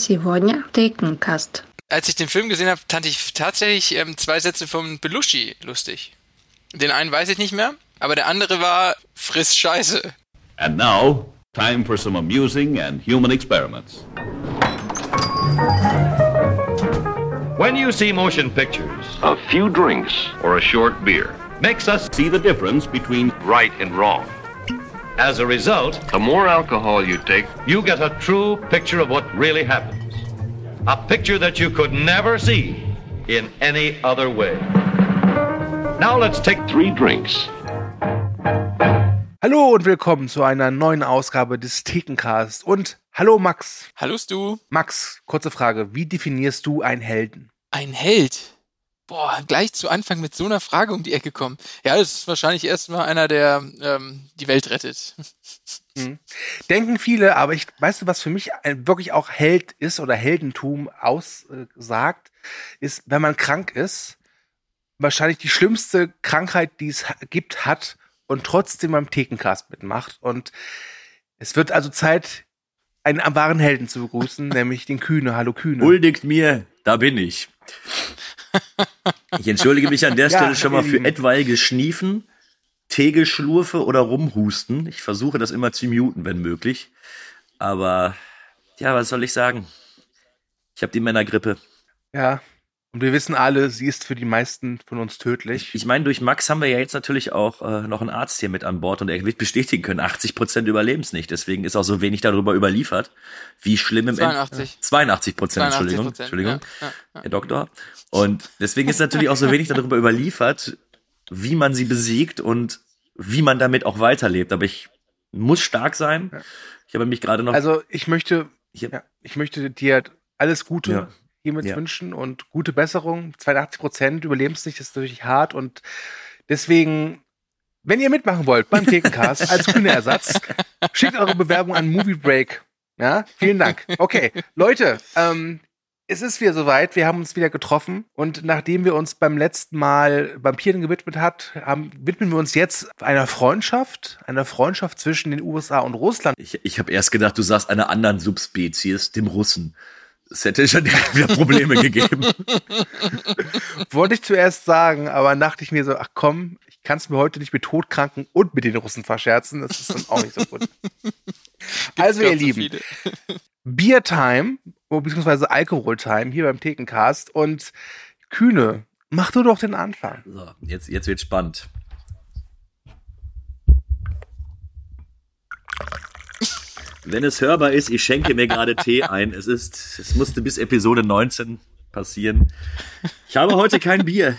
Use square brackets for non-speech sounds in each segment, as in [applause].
Сегодня Thekencast. Als ich den Film gesehen habe, fand ich tatsächlich ähm, zwei Sätze von Belushi lustig. Den einen weiß ich nicht mehr, aber der andere war friss Scheiße. And now, time for some amusing and human experiments. When you see motion pictures, A few drinks or a short beer. makes us See the difference between Right and wrong. as a result, The more alcohol you take, you get a true picture of what really happens. A picture that you could never see in any other way. Now let's take three drinks. Hallo und willkommen zu einer neuen Ausgabe des Thekencast. Und hallo Max. Hallo du, Max, kurze Frage. Wie definierst du einen Helden? ein Held. Boah, gleich zu Anfang mit so einer Frage um die Ecke kommen. Ja, das ist wahrscheinlich erstmal einer, der ähm, die Welt rettet. [laughs] Denken viele, aber ich, weißt du, was für mich ein, wirklich auch Held ist oder Heldentum aussagt, ist, wenn man krank ist, wahrscheinlich die schlimmste Krankheit, die es gibt, hat und trotzdem beim Thekencast mitmacht. Und es wird also Zeit, einen wahren Helden zu begrüßen, [laughs] nämlich den Kühne. Hallo Kühne. Huldigt mir, da bin ich. Ich entschuldige mich an der [laughs] Ja, Stelle schon mal für etwaige Schniefen, Tegelschlurfe oder Rumhusten. Ich versuche das immer zu muten, wenn möglich. Aber ja, was soll ich sagen? Ich habe die Männergrippe. Ja. Und wir wissen alle, sie ist für die meisten von uns tödlich. Ich meine, durch Max haben wir ja jetzt natürlich auch äh, noch einen Arzt hier mit an Bord und er wird bestätigen können, 80 Prozent überleben es nicht. Deswegen ist auch so wenig darüber überliefert, wie schlimm im 82. 82 Prozent, 82 Entschuldigung, Prozent, Entschuldigung, ja, ja, ja. Herr Doktor. Und deswegen ist natürlich auch so wenig darüber überliefert, wie man sie besiegt und wie man damit auch weiterlebt. Aber ich muss stark sein. Ich habe mich gerade noch. Also ich möchte, ich hab, ja, ich möchte dir alles Gute Ja. hiermit Ja. wünschen und gute Besserung. 82 Prozent Überlebenssicht ist natürlich hart und deswegen, wenn ihr mitmachen wollt beim Thekencast [laughs] als grüner Ersatz, schickt eure Bewerbung an Movie Break. Ja, vielen Dank. Okay, Leute, ähm, es ist wieder soweit. Wir haben uns wieder getroffen und nachdem wir uns beim letzten Mal Vampiren gewidmet hat, haben, widmen wir uns jetzt einer Freundschaft, einer Freundschaft zwischen den USA und Russland. ich, ich habe erst gedacht, du sagst einer anderen Subspezies, dem Russen. Es hätte schon direkt wieder Probleme gegeben. [laughs] Wollte ich zuerst sagen, aber dachte ich mir so, ach komm, ich kann es mir heute nicht mit Todkranken und mit den Russen verscherzen. Das ist dann auch nicht so gut. [laughs] also, ihr Lieben, viele. Beer Time, oh, beziehungsweise Alkohol Time hier beim Thekencast und Kühne, mach du doch den Anfang. So, jetzt, jetzt wird spannend. Wenn es hörbar ist, ich schenke mir gerade Tee ein. Es ist, es musste bis Episode 19 passieren. Ich habe heute kein Bier.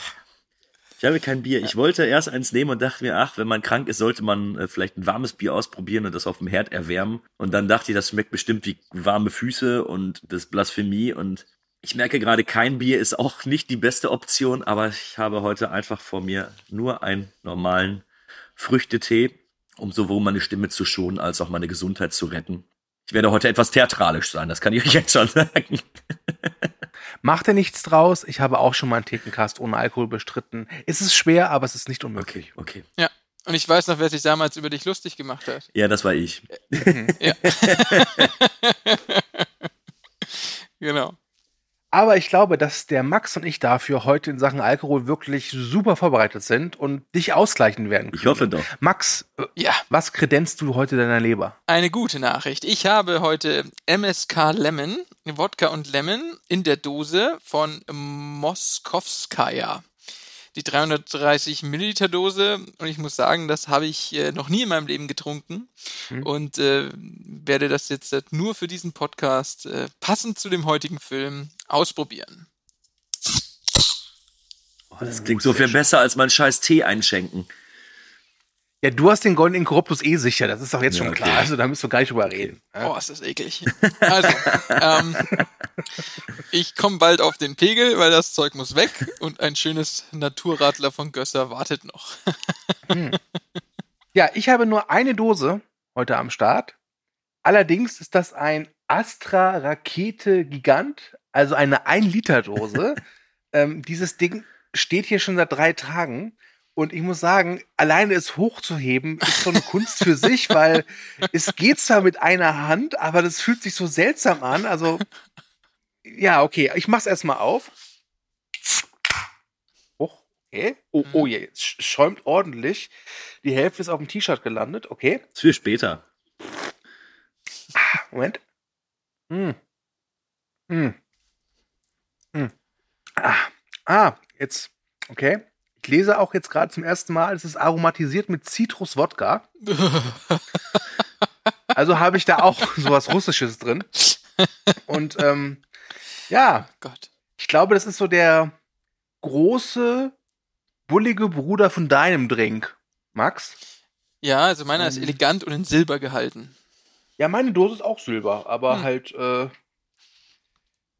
Ich habe kein Bier. Ich wollte erst eins nehmen und dachte mir, ach, wenn man krank ist, sollte man äh, vielleicht ein warmes Bier ausprobieren und das auf dem Herd erwärmen. Und dann dachte ich, das schmeckt bestimmt wie warme Füße und das Blasphemie. Und ich merke gerade, kein Bier ist auch nicht die beste Option, aber ich habe heute einfach vor mir nur einen normalen Früchtetee, um sowohl meine Stimme zu schonen, als auch meine Gesundheit zu retten. Ich werde heute etwas theatralisch sein, das kann ich euch jetzt schon sagen. [laughs] Macht dir nichts draus. Ich habe auch schon mal einen Thekencast ohne Alkohol bestritten. Es ist schwer, aber es ist nicht unmöglich. Okay. Ja. Und ich weiß noch, wer sich damals über dich lustig gemacht hat. Ja, das war ich. [laughs] Ja. [laughs] genau. Aber ich glaube, dass der Max und ich dafür heute in Sachen Alkohol wirklich super vorbereitet sind und dich ausgleichen werden können. Ich hoffe doch. Max, äh, Ja, was kredenzt du heute deiner Leber? eine gute Nachricht. Ich habe heute MSK Lemon, Wodka und Lemon in der Dose von Moskowskaja. Die 330 Milliliter Dose und ich muss sagen, das habe ich äh, noch nie in meinem Leben getrunken und äh, werde das jetzt äh, nur für diesen Podcast äh, passend zu dem heutigen Film ausprobieren. Oh, das klingt so viel besser als mein scheiß Tee einschenken. Ja, du hast den Golden Incorruptus eh sicher, das ist doch jetzt Ja, schon okay. klar. Also da müssen wir gar nicht drüber reden. Ja? Oh, ist das eklig. Also, ähm, ich komme bald auf den Pegel, weil das Zeug muss weg und ein schönes Naturradler von Gösser wartet noch. Ja, ich habe nur eine Dose heute am Start. Allerdings ist das ein Astra Rakete Gigant, also eine 1-Liter-Dose. [laughs] ähm, dieses Ding steht hier schon seit drei Tagen. Und ich muss sagen, alleine es hochzuheben, ist so eine Kunst für sich, weil es geht zwar mit einer Hand, aber das fühlt sich so seltsam an. Also Ja, okay. Ich mach's erstmal auf. Oh, okay. Oh, oh, je, es sch- schäumt ordentlich. Die Hälfte ist auf dem T-Shirt gelandet. Okay. Das ist für später. Moment. Hm. Hm. Hm. Ah. ah, jetzt. Okay. Ich lese auch jetzt gerade zum ersten Mal, es ist aromatisiert mit Zitrus-Wodka. [laughs] Also habe ich da auch sowas Russisches drin. Und ähm, ja, Gott. ich glaube, das ist so der große, bullige Bruder von deinem Drink. Max? Ja, also meiner ist Ähm. elegant und in Silber gehalten. Ja, meine Dose ist auch Silber, aber Hm. halt, äh,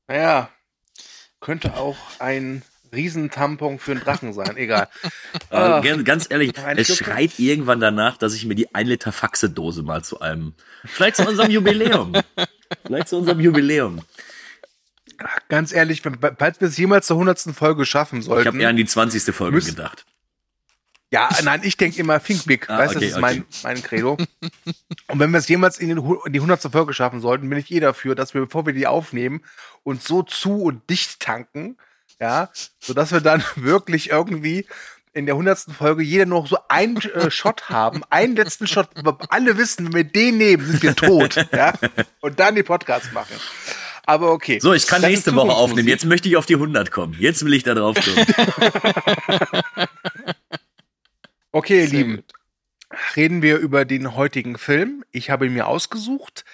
naja, könnte auch ein Riesentampon für einen Drachen sein, egal. Aber [laughs] Ah. ganz, ehrlich, es Schluck? schreit irgendwann danach, dass ich mir die 1 Liter Faxe-Dose mal zu einem, vielleicht zu unserem Jubiläum, [laughs] vielleicht zu unserem Jubiläum. Ganz ehrlich, wenn- falls wir es jemals zur hundertsten Folge schaffen Ich habe sollten. eher an die 20. Folge Müssen- gedacht. Ja, nein, ich denke immer Think Big. Ah, weißt du, okay, das ist mein, mein Credo. [laughs] Und wenn wir es jemals in, den, in die hundertste Folge schaffen sollten, bin ich eh dafür, dass wir, bevor wir die aufnehmen, uns so zu und dicht tanken, ja, sodass wir dann [laughs] wirklich irgendwie in der hundertsten Folge jeder noch so einen äh, Shot haben, einen letzten Shot, wo alle wissen, wenn wir den nehmen, sind wir tot, ja, und dann die Podcasts machen. Aber okay. So, ich kann Das nächste Woche aufnehmen. Jetzt möchte ich auf die 100 kommen. Jetzt will ich da drauf kommen. [laughs] Okay, ihr Lieben. gut. reden wir über den heutigen Film. Ich habe ihn mir ausgesucht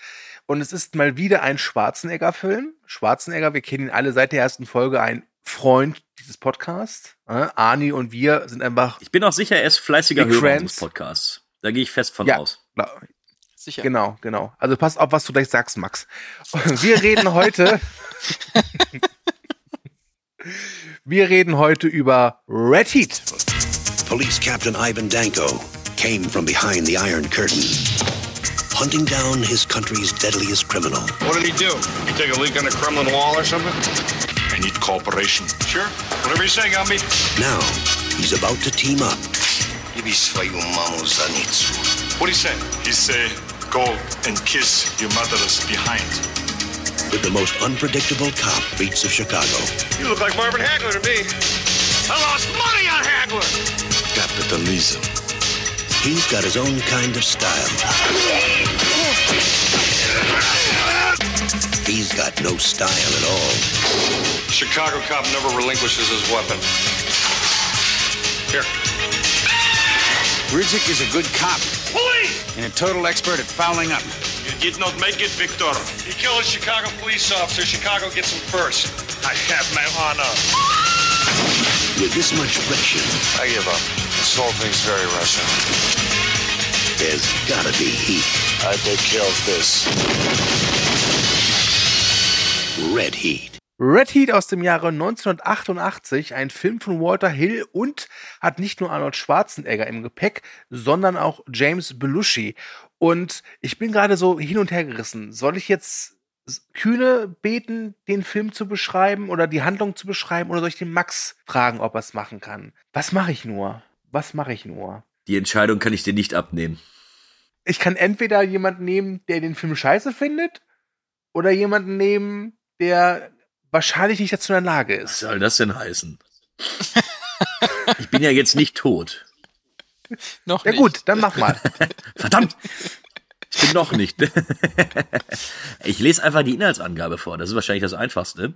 und es ist mal wieder ein Schwarzenegger-Film. Schwarzenegger, wir kennen ihn alle seit der ersten Folge, ein Freund dieses Podcasts. Äh, Arni und wir sind einfach, Ich bin auch sicher, er ist fleißiger Hörer Friends. unseres Podcasts. Da gehe ich fest von Ja. aus. Sicher. genau, genau. Also passt auf, was du gleich sagst, Max. [laughs] Wir reden heute, [laughs] wir reden heute über Red Heat. Police Captain Ivan Danko came from behind the Iron Curtain, hunting down his country's deadliest criminal. What did he do? You take a leak on the Kremlin wall or something? I need cooperation. Sure. Whatever you say, Gumby. Now, he's about to team up What do you say? He say, go and kiss your mother's behind. with the most unpredictable cop beats of Chicago. You look like Marvin Hagler to me. I lost money on Hagler. Capitalism. He's got his own kind of style. He's got no style at all. Chicago cop never relinquishes his weapon. Here. Ridzik is a good cop Police! and a total expert at fouling up. You did not make it, Victor. You kill a Chicago police officer, Chicago gets him first. I have my honor. With this much friction, I give up. This whole thing's very Russian. there's gotta be heat. I take care of this. Red Heat. Red Heat aus dem Jahre 1988, ein Film von Walter Hill und hat nicht nur Arnold Schwarzenegger im Gepäck, sondern auch James Belushi. Und ich bin gerade so hin und her gerissen. Soll ich jetzt Kühne beten, den Film zu beschreiben oder die Handlung zu beschreiben oder soll ich den Max fragen, ob er es machen kann? Was mache ich nur? Was mache ich nur? Die Entscheidung kann ich dir nicht abnehmen. Ich kann entweder jemanden nehmen, der den Film scheiße findet oder jemanden nehmen, der wahrscheinlich nicht dazu in der Lage Was ist. soll das denn heißen? ich bin ja jetzt nicht tot. Noch Ja nicht. gut, dann mach mal. [laughs] Verdammt! Ich bin noch nicht. [laughs] ich lese einfach die Inhaltsangabe vor. Das ist wahrscheinlich das Einfachste.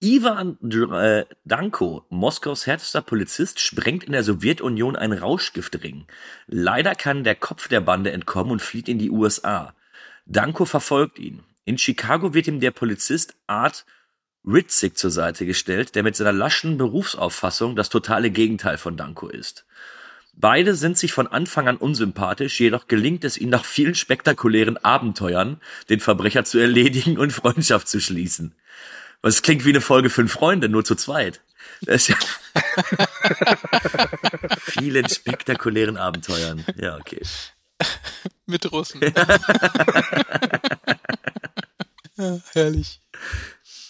Ivan äh, Danko, Moskaus härtester Polizist, sprengt in der Sowjetunion einen Rauschgiftring. Leider kann der Kopf der Bande entkommen und flieht in die USA. Danko verfolgt ihn. In Chicago wird ihm der Polizist Art Ritzig zur Seite gestellt, der mit seiner laschen Berufsauffassung das totale Gegenteil von Danko ist. Beide sind sich von Anfang an unsympathisch, jedoch gelingt es ihnen nach vielen spektakulären Abenteuern, den Verbrecher zu erledigen und Freundschaft zu schließen. Was klingt wie eine Folge Fünf Freunde, nur zu zweit. Das ist ja [laughs] vielen spektakulären Abenteuern. Ja, okay. Mit Russen. [laughs] ja, herrlich.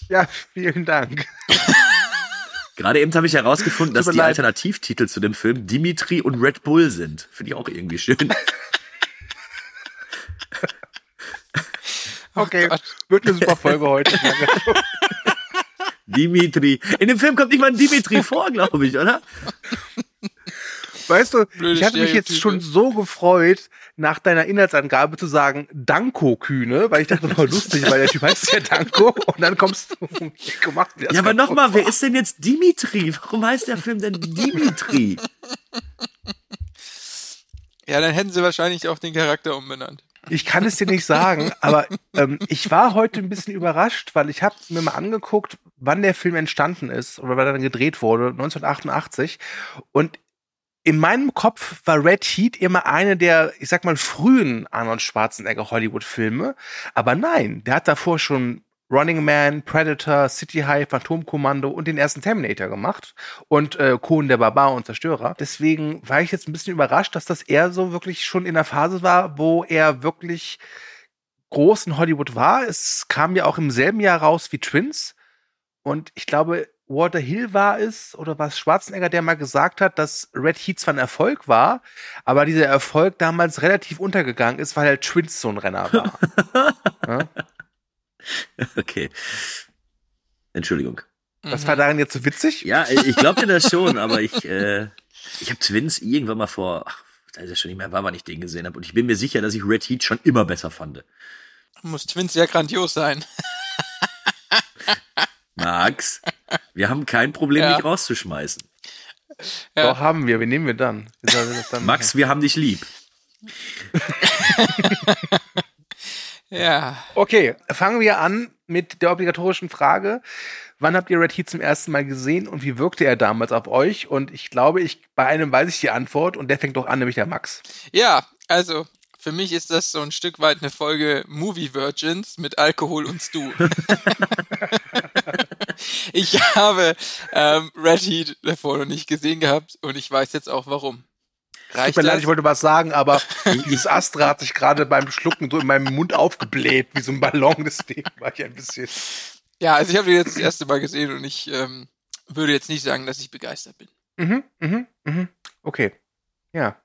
Ja, vielen Dank. [laughs] Gerade eben habe ich herausgefunden, dass die leid. Alternativtitel zu dem Film Dimitri und Red Bull sind. Finde ich auch irgendwie schön. [laughs] Okay, Gott. wird eine super Folge heute. [laughs] Dimitri. In dem Film kommt nicht mal ein Dimitri vor, glaube ich, oder? Weißt du, Blöde ich hatte mich jetzt schon so gefreut, nach deiner Inhaltsangabe zu sagen, Danko Kühne, weil ich dachte, oh, lustig, weil der Typ heißt ja Danko [laughs] und dann kommst du das Ja, aber nochmal, wer ist denn jetzt Dimitri? Warum heißt der Film denn Dimitri? Ja, dann hätten sie wahrscheinlich auch den Charakter umbenannt. Ich kann es dir nicht sagen, aber ähm, ich war heute ein bisschen überrascht, weil ich habe mir mal angeguckt, wann der Film entstanden ist oder wann er dann gedreht wurde, 1988. Und in meinem Kopf war Red Heat immer eine der, ich sag mal, frühen Arnold Schwarzenegger Hollywood-Filme. Aber nein, der hat davor schon Running Man, Predator, City High, Phantomkommando und den ersten Terminator gemacht und äh, Cohen der Barbar und Zerstörer. Deswegen war ich jetzt ein bisschen überrascht, dass das eher so wirklich schon in der Phase war, wo er wirklich groß in Hollywood war. Es kam ja auch im selben Jahr raus wie Twins. Und ich glaube, Walter Hill war es oder war es Schwarzenegger, der mal gesagt hat, dass Red Heat zwar ein Erfolg war, aber dieser Erfolg damals relativ untergegangen ist, weil halt Twins so ein Renner war. [laughs] ja? Okay. Entschuldigung. Was war daran jetzt so witzig? Ja, ich glaube dir das schon, aber ich, äh, ich habe Twins irgendwann mal vor, ach, da ist ja schon nicht mehr, war, wann ich den gesehen habe. Und ich bin mir sicher, dass ich Red Heat schon immer besser fand. Muss Twins ja grandios sein. Max, wir haben kein Problem, Ja. dich rauszuschmeißen. Ja. Doch, haben wir. Wie nehmen wir dann? Wir dann Max, wir haben dich lieb. [laughs] Ja. Okay, fangen wir an mit der obligatorischen Frage. Wann habt ihr Red Heat zum ersten Mal gesehen und wie wirkte er damals auf euch? Und ich glaube, ich bei einem weiß ich die Antwort und der fängt doch an, nämlich der Max. Ja, also für mich ist das so ein Stück weit eine Folge Movie Virgins mit Alkohol und Stu. [laughs] [laughs] ich habe ähm, Red Heat davor noch nicht gesehen gehabt und ich weiß jetzt auch warum. Tut Reicht mir leid, ich wollte was sagen, aber [laughs] dieses Astra hat sich gerade beim Schlucken so in meinem Mund aufgebläht, wie so ein Ballon. Deswegen war ich ein bisschen. Ja, also ich habe den jetzt das erste Mal gesehen und ich ähm, würde jetzt nicht sagen, dass ich begeistert bin. Mhm, mhm, mhm. Okay. Ja.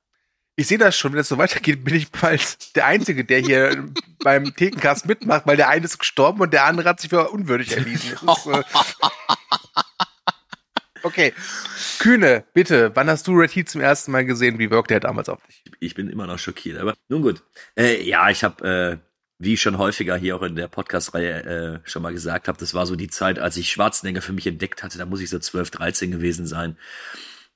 Ich sehe das schon, wenn es so weitergeht, bin ich bald der Einzige, der hier [laughs] beim Thekencast mitmacht, weil der eine ist gestorben und der andere hat sich für unwürdig erwiesen. Ist, äh [laughs] okay. Kühne, bitte, wann hast du Red Heat zum ersten Mal gesehen? Wie wirkte er damals auf dich? Ich bin immer noch schockiert, aber nun gut. Äh, ja, ich habe, äh, wie ich schon häufiger hier auch in der Podcast-Reihe äh, schon mal gesagt habe, das war so die Zeit, als ich Schwarzenegger für mich entdeckt hatte. Da muss ich so 12, 13 gewesen sein.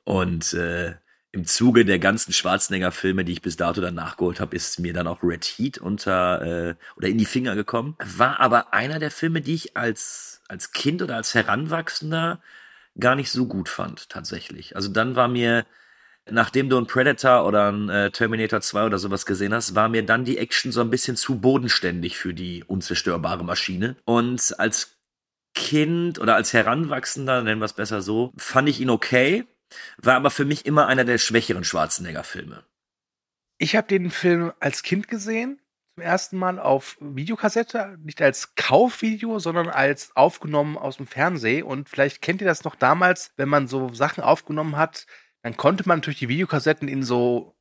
Und äh, im Zuge der ganzen Schwarzenegger-Filme, die ich bis dato dann nachgeholt habe, ist mir dann auch Red Heat unter äh, oder in die Finger gekommen. War aber einer der Filme, die ich als als Kind oder als Heranwachsender gar nicht so gut fand, tatsächlich. Also dann war mir, nachdem du ein Predator oder ein äh, Terminator 2 oder sowas gesehen hast, war mir dann die Action so ein bisschen zu bodenständig für die unzerstörbare Maschine. Und als Kind oder als Heranwachsender, nennen wir es besser so, fand ich ihn okay, war aber für mich immer einer der schwächeren Schwarzenegger-Filme. Ich habe den Film als Kind gesehen, zum ersten Mal auf Videokassette, nicht als Kaufvideo, sondern als aufgenommen aus dem Fernsehen. Und vielleicht kennt ihr das noch damals, wenn man so Sachen aufgenommen hat, dann konnte man natürlich die Videokassetten in so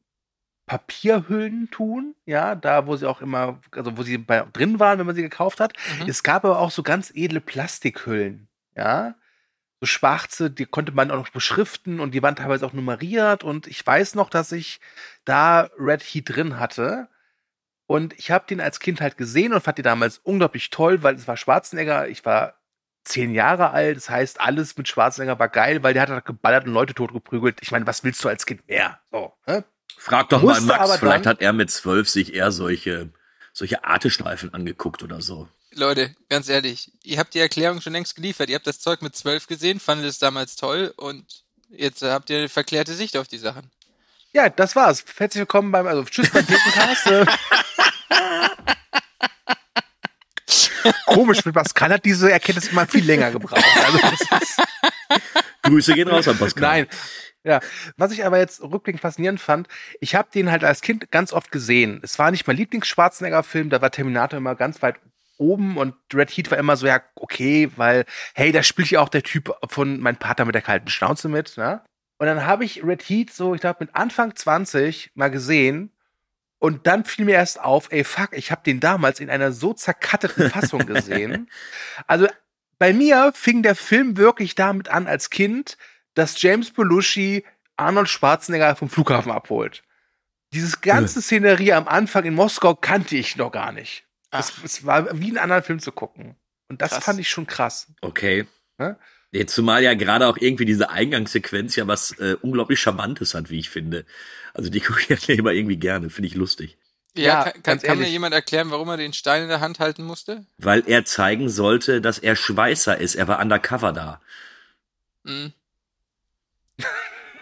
Papierhüllen tun, ja, da wo sie auch immer, also wo sie bei, drin waren, wenn man sie gekauft hat. Mhm. Es gab aber auch so ganz edle Plastikhüllen, ja, so schwarze, die konnte man auch noch beschriften und die waren teilweise auch nummeriert und ich weiß noch, dass ich da Red Heat drin hatte und ich habe den als Kind halt gesehen und fand den damals unglaublich toll, weil es war Schwarzenegger, ich war zehn Jahre alt, das heißt, alles mit Schwarzenegger war geil, weil der hat halt geballert und Leute totgeprügelt. Ich meine, was willst du als Kind mehr? So, ne? Frag doch Musste mal Max, vielleicht hat er mit zwölf sich eher solche, solche Artestreifen angeguckt oder so. Leute, ganz ehrlich, ihr habt die Erklärung schon längst geliefert. Ihr habt das Zeug mit zwölf gesehen, fandet es damals toll und jetzt äh, habt ihr eine verklärte Sicht auf die Sachen. Ja, das war's. Herzlich willkommen beim, also tschüss beim Thekencast. [laughs] Komisch, mit Pascal hat diese Erkenntnis immer viel länger gebraucht. Also [laughs] Grüße gehen raus an Pascal. Nein. Ja, was ich aber jetzt rückblickend faszinierend fand, ich habe den halt als Kind ganz oft gesehen. Es war nicht mein Lieblings-Schwarzenegger-Film, da war Terminator immer ganz weit oben und Red Heat war immer so, ja, okay, weil, hey, da spielt ja auch der Typ von Mein Vater mit der kalten Schnauze mit, ne? Und dann habe ich Red Heat so, ich glaube, mit Anfang 20 mal gesehen und dann fiel mir erst auf, ey, fuck, ich habe den damals in einer so zerkatteten Fassung gesehen. [laughs] Also bei mir fing der Film wirklich damit an als Kind, dass James Belushi Arnold Schwarzenegger vom Flughafen abholt. Dieses ganze Szenerie am Anfang in Moskau kannte ich noch gar nicht. Es, es war wie einen anderen Film zu gucken. Und das Krass. fand ich schon krass. Okay. Ne? Jetzt zumal ja gerade auch irgendwie diese Eingangssequenz ja was äh, unglaublich Charmantes hat, wie ich finde. Also die [laughs] gucke ich ja immer irgendwie gerne, finde ich lustig. Ja, Ja, kann, kann, ganz kann mir jemand erklären, warum er den Stein in der Hand halten musste? Weil er zeigen sollte, dass er Schweißer ist. Er war undercover da. Mhm.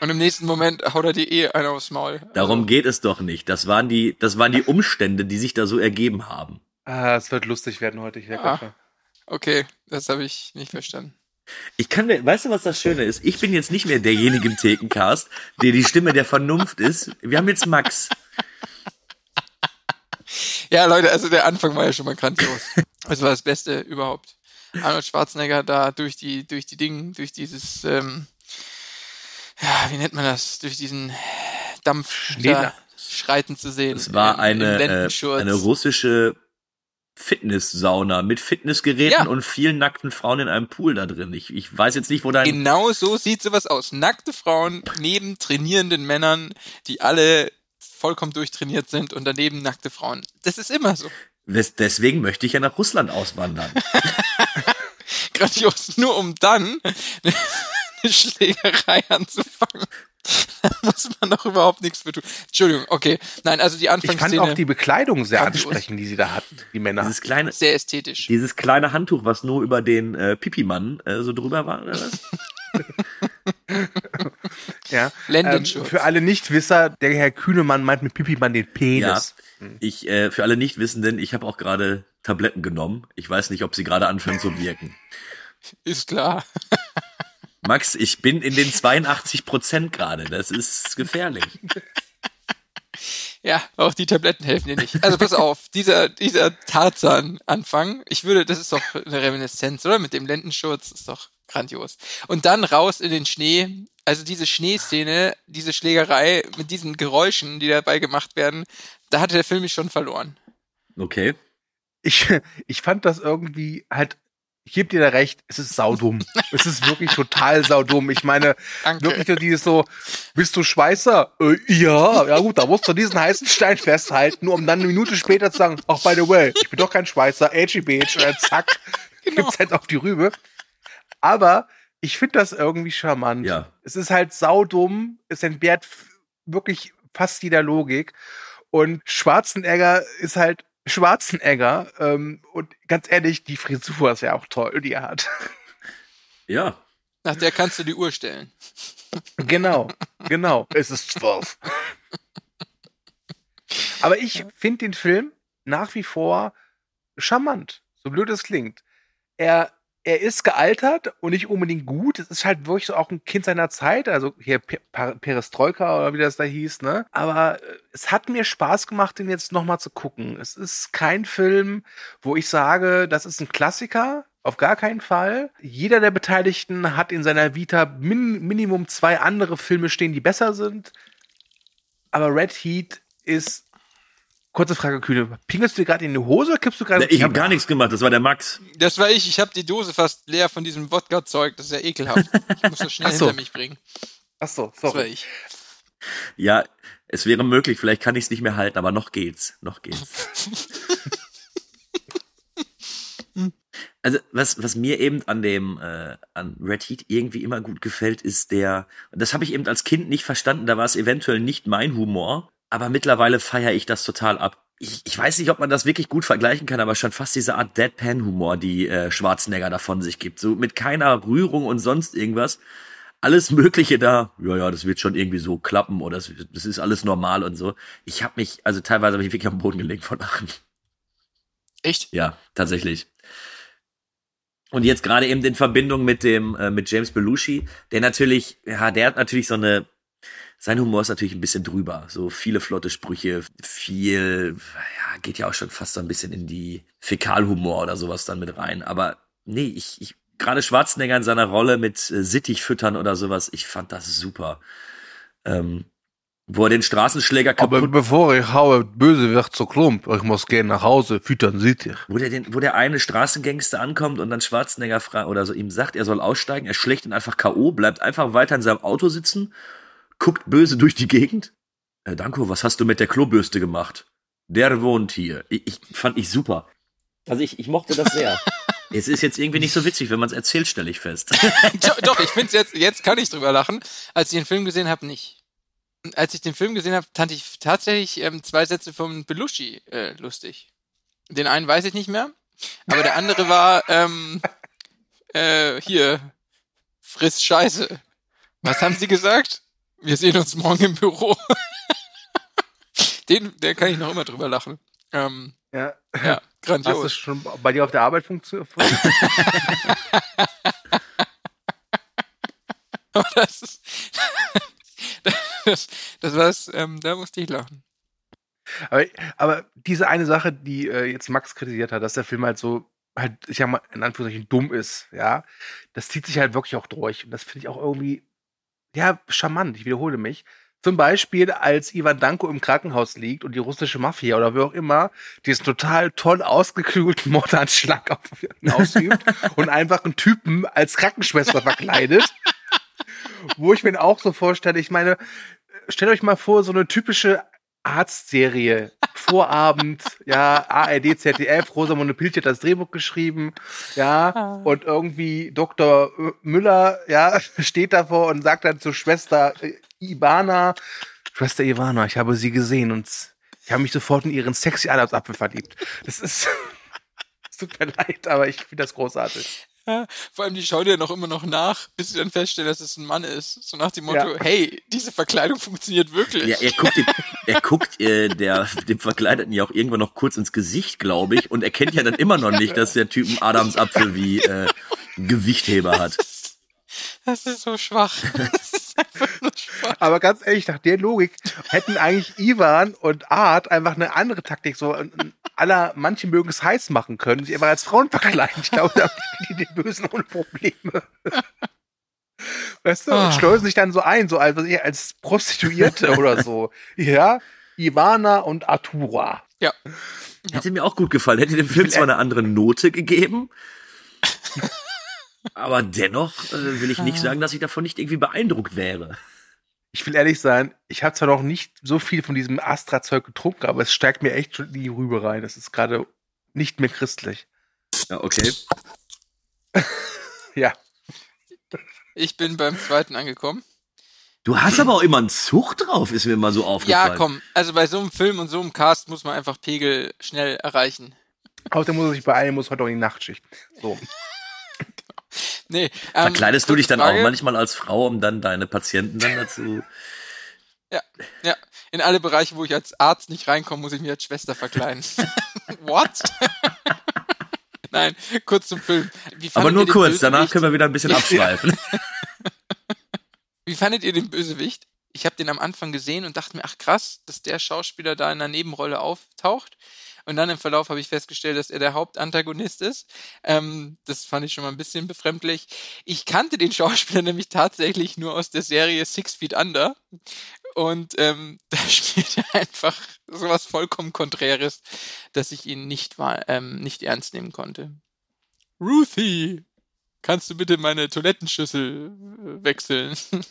Und im nächsten Moment haut er die eh einer aufs Maul. Darum geht es doch nicht. Das waren die, das waren die Umstände, die sich da so ergeben haben. Ah, es wird lustig werden heute. Ich Ah. Okay, das habe ich nicht verstanden. Ich kann mir, weißt du, was das Schöne ist? Ich bin jetzt nicht mehr derjenige im Thekencast, der die Stimme der Vernunft ist. Wir haben jetzt Max. [laughs] Ja, Leute, also der Anfang war ja schon mal grandios. Das war das Beste überhaupt. Arnold Schwarzenegger da durch die, durch die Dinge, durch dieses, ähm, ja, wie nennt man das, durch diesen Dampf da schreiten zu sehen. Es war eine, äh, eine russische Fitnesssauna mit Fitnessgeräten Ja. und vielen nackten Frauen in einem Pool da drin. Ich, ich weiß jetzt nicht, wo dein, Genau so sieht sowas aus. Nackte Frauen neben trainierenden Männern, die alle vollkommen durchtrainiert sind und daneben nackte Frauen. Das ist immer so. Deswegen möchte ich ja nach Russland auswandern. [laughs] Grandios. Nur um dann [laughs] eine Schlägerei anzufangen. Da [laughs] muss man doch überhaupt nichts für tun. Entschuldigung, okay. Nein, also die Ich fand Anfangsszene auch die Bekleidung sehr Grandios. ansprechend, die sie da hatten, die Männer. Dieses kleine, sehr ästhetisch. dieses kleine Handtuch, was nur über den äh, Pipi-Mann äh, so drüber war, oder was? [laughs] Ja. Ähm, für alle Nichtwisser, der Herr Kühnemann meint mit Pipi-Mann den Ja. Penis. Ich, äh, für alle Nichtwissenden, ich habe auch gerade Tabletten genommen. Ich weiß nicht, ob sie gerade anfangen zu wirken. Ist klar. Max, ich bin in den 82 Prozent gerade. Das ist gefährlich. Ja, auch die Tabletten helfen dir nicht. Also pass auf, dieser, dieser Tarzan-Anfang, ich würde, das ist doch eine Reminiszenz, oder? Mit dem Lendenschurz, ist doch grandios. Und dann raus in den Schnee, also diese Schneeszene, diese Schlägerei mit diesen Geräuschen, die dabei gemacht werden, da hatte der Film mich schon verloren. Okay. Ich, ich fand das irgendwie halt, ich gebe dir da recht, es ist saudumm. [laughs] es ist wirklich total saudumm. Ich meine, Danke. wirklich so dieses so, bist du Schweißer? Äh, ja, ja gut, da musst du diesen heißen Stein festhalten, nur um dann eine Minute später zu sagen, ach, by the way, ich bin doch kein Schweißer, bitch, und dann zack, [laughs] Genau. gibt's halt auf die Rübe. Aber ich finde das irgendwie charmant. Ja. Es ist halt saudumm, es entbehrt wirklich fast jeder Logik. Und Schwarzenegger ist halt Schwarzenegger. Ähm, und ganz ehrlich, die Frisur ist ja auch toll, die er hat. Ja. Nach der kannst du die Uhr stellen. genau, genau. Es ist zwölf. Aber ich finde den Film nach wie vor charmant, so blöd es klingt. Er, er ist gealtert und nicht unbedingt gut. Es ist halt wirklich so auch ein Kind seiner Zeit, also hier Perestroika oder wie das da hieß, ne? Aber äh, es hat mir Spaß gemacht, den jetzt nochmal zu gucken. Es ist kein Film, wo ich sage, das ist ein Klassiker. Auf gar keinen Fall. Jeder der Beteiligten hat in seiner Vita min Minimum zwei andere Filme stehen, die besser sind. Aber Red Heat ist. Kurze Frage, Kühne. Pingelst du dir gerade in die Hose oder kippst du gerade? Ich habe gar nichts gemacht. Das war der Max. Das war ich, ich habe die Dose fast leer von diesem Wodka-Zeug, das ist ja ekelhaft. Ich muss das schnell so. hinter mich bringen. Ach so, Das war sorry. ich. Ja, es wäre möglich. Vielleicht kann ich es nicht mehr halten, aber noch geht's. Noch geht's. [laughs] Also was, was mir eben an dem äh, an Red Heat irgendwie immer gut gefällt, ist der, und das habe ich eben als Kind nicht verstanden, da war es eventuell nicht mein Humor, aber mittlerweile feiere ich das total ab. Ich, ich weiß nicht, ob man das wirklich gut vergleichen kann, aber schon fast diese Art Deadpan-Humor, die äh, Schwarzenegger davon sich gibt. So mit keiner Rührung und sonst irgendwas. Alles Mögliche da, ja, ja, das wird schon irgendwie so klappen oder das, das ist alles normal und so. Ich habe mich, also teilweise habe ich wirklich am Boden gelegt von Lachen. Echt? Ja, tatsächlich. Und jetzt gerade eben in Verbindung mit dem äh, mit James Belushi, der natürlich, ja, der hat natürlich so eine sein Humor ist natürlich ein bisschen drüber, so viele flotte Sprüche, viel ja, geht ja auch schon fast so ein bisschen in die Fäkalhumor oder sowas dann mit rein, aber nee, ich ich gerade Schwarzenegger in seiner Rolle mit äh, Sittich füttern oder sowas, ich fand das super. Ähm, Wo er den Straßenschläger Aber kaputt, bevor ich haue, böse wird so klump. Ich muss gehen nach Hause, füttern Sie dich. wo der, den, wo der eine Straßengangster ankommt und dann Schwarzenegger fragt oder so ihm sagt, er soll aussteigen, er schlägt ihn einfach K.O., bleibt einfach weiter in seinem Auto sitzen, guckt böse durch die Gegend. Äh, Danko, was hast du mit der Klobürste gemacht? Der wohnt hier. Ich, ich fand ich super. Also ich, ich mochte das sehr. [laughs] es ist jetzt irgendwie nicht so witzig, wenn man es erzählt, stelle ich fest. [laughs] doch, doch, ich finde jetzt, jetzt kann ich drüber lachen. Als ich den Film gesehen habe, nicht. Als ich den Film gesehen habe, fand ich tatsächlich ähm, zwei Sätze von Belushi äh, lustig. Den einen weiß ich nicht mehr, aber der andere war ähm, äh, hier friss Scheiße. Was haben Sie gesagt? Wir sehen uns morgen im Büro. Den, der kann ich noch immer drüber lachen. Ähm, Ja. ja, Hast du grandios. schon bei dir auf der Arbeit funktioniert? Aber [laughs] das ist, das, das war's, ähm, da musste ich lachen. aber, aber diese eine Sache, die äh, jetzt Max kritisiert hat, dass der Film halt so, halt, ich sag mal, in Anführungszeichen dumm ist, ja, das zieht sich halt wirklich auch durch. Und das finde ich auch irgendwie, ja, charmant. Ich wiederhole mich. Zum Beispiel, als Ivan Danko im Krankenhaus liegt und die russische Mafia oder wer auch immer diesen total toll ausgeklügelten [laughs] Mordanschlag auf ausübt [laughs] und einfach einen Typen als Krankenschwester verkleidet. Wo ich mir auch so vorstelle, ich meine, stellt euch mal vor, so eine typische Arztserie. Vorabend, ja, ARD, ZDF, Rosamunde Pilch hat das Drehbuch geschrieben, ja, und irgendwie Dr. Müller, ja, [laughs] steht davor und sagt dann zur Schwester äh, Ivana, Schwester Ivana, ich habe sie gesehen und ich habe mich sofort in ihren sexy Adamsapfel verliebt. Das ist, [laughs] es tut mir leid, aber ich finde das großartig. Ja, [laughs] vor allem, die schauen dir noch immer noch nach, bis sie dann feststellen, dass es ein Mann ist. So nach dem Motto, Ja. hey, diese Verkleidung funktioniert wirklich. Ja, er guckt, ihm, er guckt äh, der, dem Verkleideten ja auch irgendwann noch kurz ins Gesicht, glaube ich, und erkennt ja dann immer noch nicht, dass der Typ einen Adamsapfel wie äh, Gewichtheber hat. Das ist so schwach. [laughs] Das ist einfach nur schwach. Aber ganz ehrlich, nach der Logik hätten eigentlich Ivan und Art einfach eine andere Taktik, so ein aller, manche mögen es heiß machen können, sich einfach als Frauen verkleiden. [laughs] Ich glaube, da haben die den Bösen ohne Probleme. [laughs] Weißt du, Ah. und schleusen sich dann so ein, so als, als Prostituierte [laughs] oder so. Ja, Ivana und Artura. Ja. Hätte mir auch gut gefallen. Hätte dem Film zwar eine andere Note gegeben, aber dennoch äh, will ich nicht sagen, dass ich davon nicht irgendwie beeindruckt wäre. Ich will ehrlich sein, ich habe zwar noch nicht so viel von diesem Astra-Zeug getrunken, aber es steigt mir echt schon in die Rübe rein. Es ist gerade nicht mehr christlich. Ja, okay. [laughs] Ja. Ich bin beim zweiten angekommen. Du hast aber auch immer einen Zug drauf, ist mir mal so aufgefallen. Ja, komm. Also bei so einem Film und so einem Cast muss man einfach Pegel schnell erreichen. Außerdem muss er sich beeilen, muss heute auch in die Nachtschicht. So. [laughs] Nee. Ähm, Verkleidest du dich dann Frage. auch manchmal als Frau, um dann deine Patienten dann dazu. [laughs] Ja, ja. In alle Bereiche, wo ich als Arzt nicht reinkomme, muss ich mich als Schwester verkleiden. [laughs] What? [laughs] Nein, kurz zum Film. Aber nur kurz, danach können wir wieder ein bisschen abschweifen. Wie fandet ihr den Bösewicht? Ich habe den am Anfang gesehen und dachte mir, ach krass, dass der Schauspieler da in einer Nebenrolle auftaucht. Und dann im Verlauf habe ich festgestellt, dass er der Hauptantagonist ist. Ähm, das fand ich schon mal ein bisschen befremdlich. Ich kannte den [laughs] Schauspieler nämlich tatsächlich nur aus der Serie Six Feet Under. Und ähm, [laughs] da spielt er einfach sowas vollkommen Konträres, dass ich ihn nicht, wahr- ähm, nicht ernst nehmen konnte. Ruthie, kannst du bitte meine Toilettenschüssel äh, wechseln? [laughs]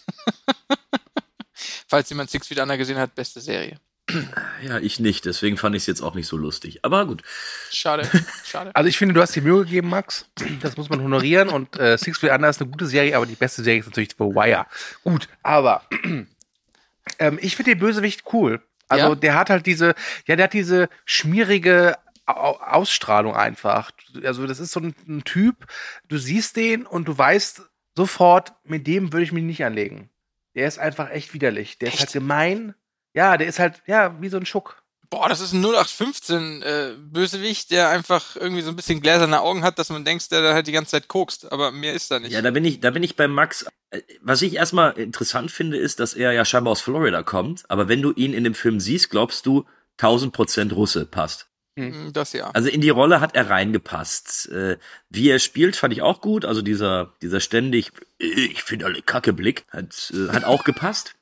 Falls jemand Six Feet Under gesehen hat, beste Serie. [clears throat] ja, ich nicht, deswegen fand ich es jetzt auch nicht so lustig. Aber gut. Schade, [laughs] schade. Also ich finde, du hast dir Mühe gegeben, Max. Das muss man honorieren. Und äh, Six Feet Under ist eine gute Serie, aber die beste Serie ist natürlich The Wire. Gut, aber [clears throat] ähm, ich finde den Bösewicht cool. Also Ja? der hat halt diese, ja, der hat diese schmierige Au Ausstrahlung einfach. Also das ist so ein, ein Typ, du siehst den und du weißt sofort, mit dem würde ich mich nicht anlegen. Der ist einfach echt widerlich. Der ist Echt? halt gemein. Ja, der ist halt, ja, wie so ein Schuck. Boah, das ist ein 0815 äh, Bösewicht, der einfach irgendwie so ein bisschen gläserne Augen hat, dass man denkt, der da halt die ganze Zeit kokst, aber mehr ist da nicht. Ja, da bin ich, da bin ich bei Max. Äh, Was ich erstmal interessant finde, ist, dass er ja scheinbar aus Florida kommt, aber wenn du ihn in dem Film siehst, glaubst du, 1000 Prozent Russe passt. Mm, Das ja. Also in die Rolle hat er reingepasst. Äh, wie er spielt, fand ich auch gut. Also dieser, dieser ständig, ich finde alle Kacke Blick, hat, äh, hat auch gepasst.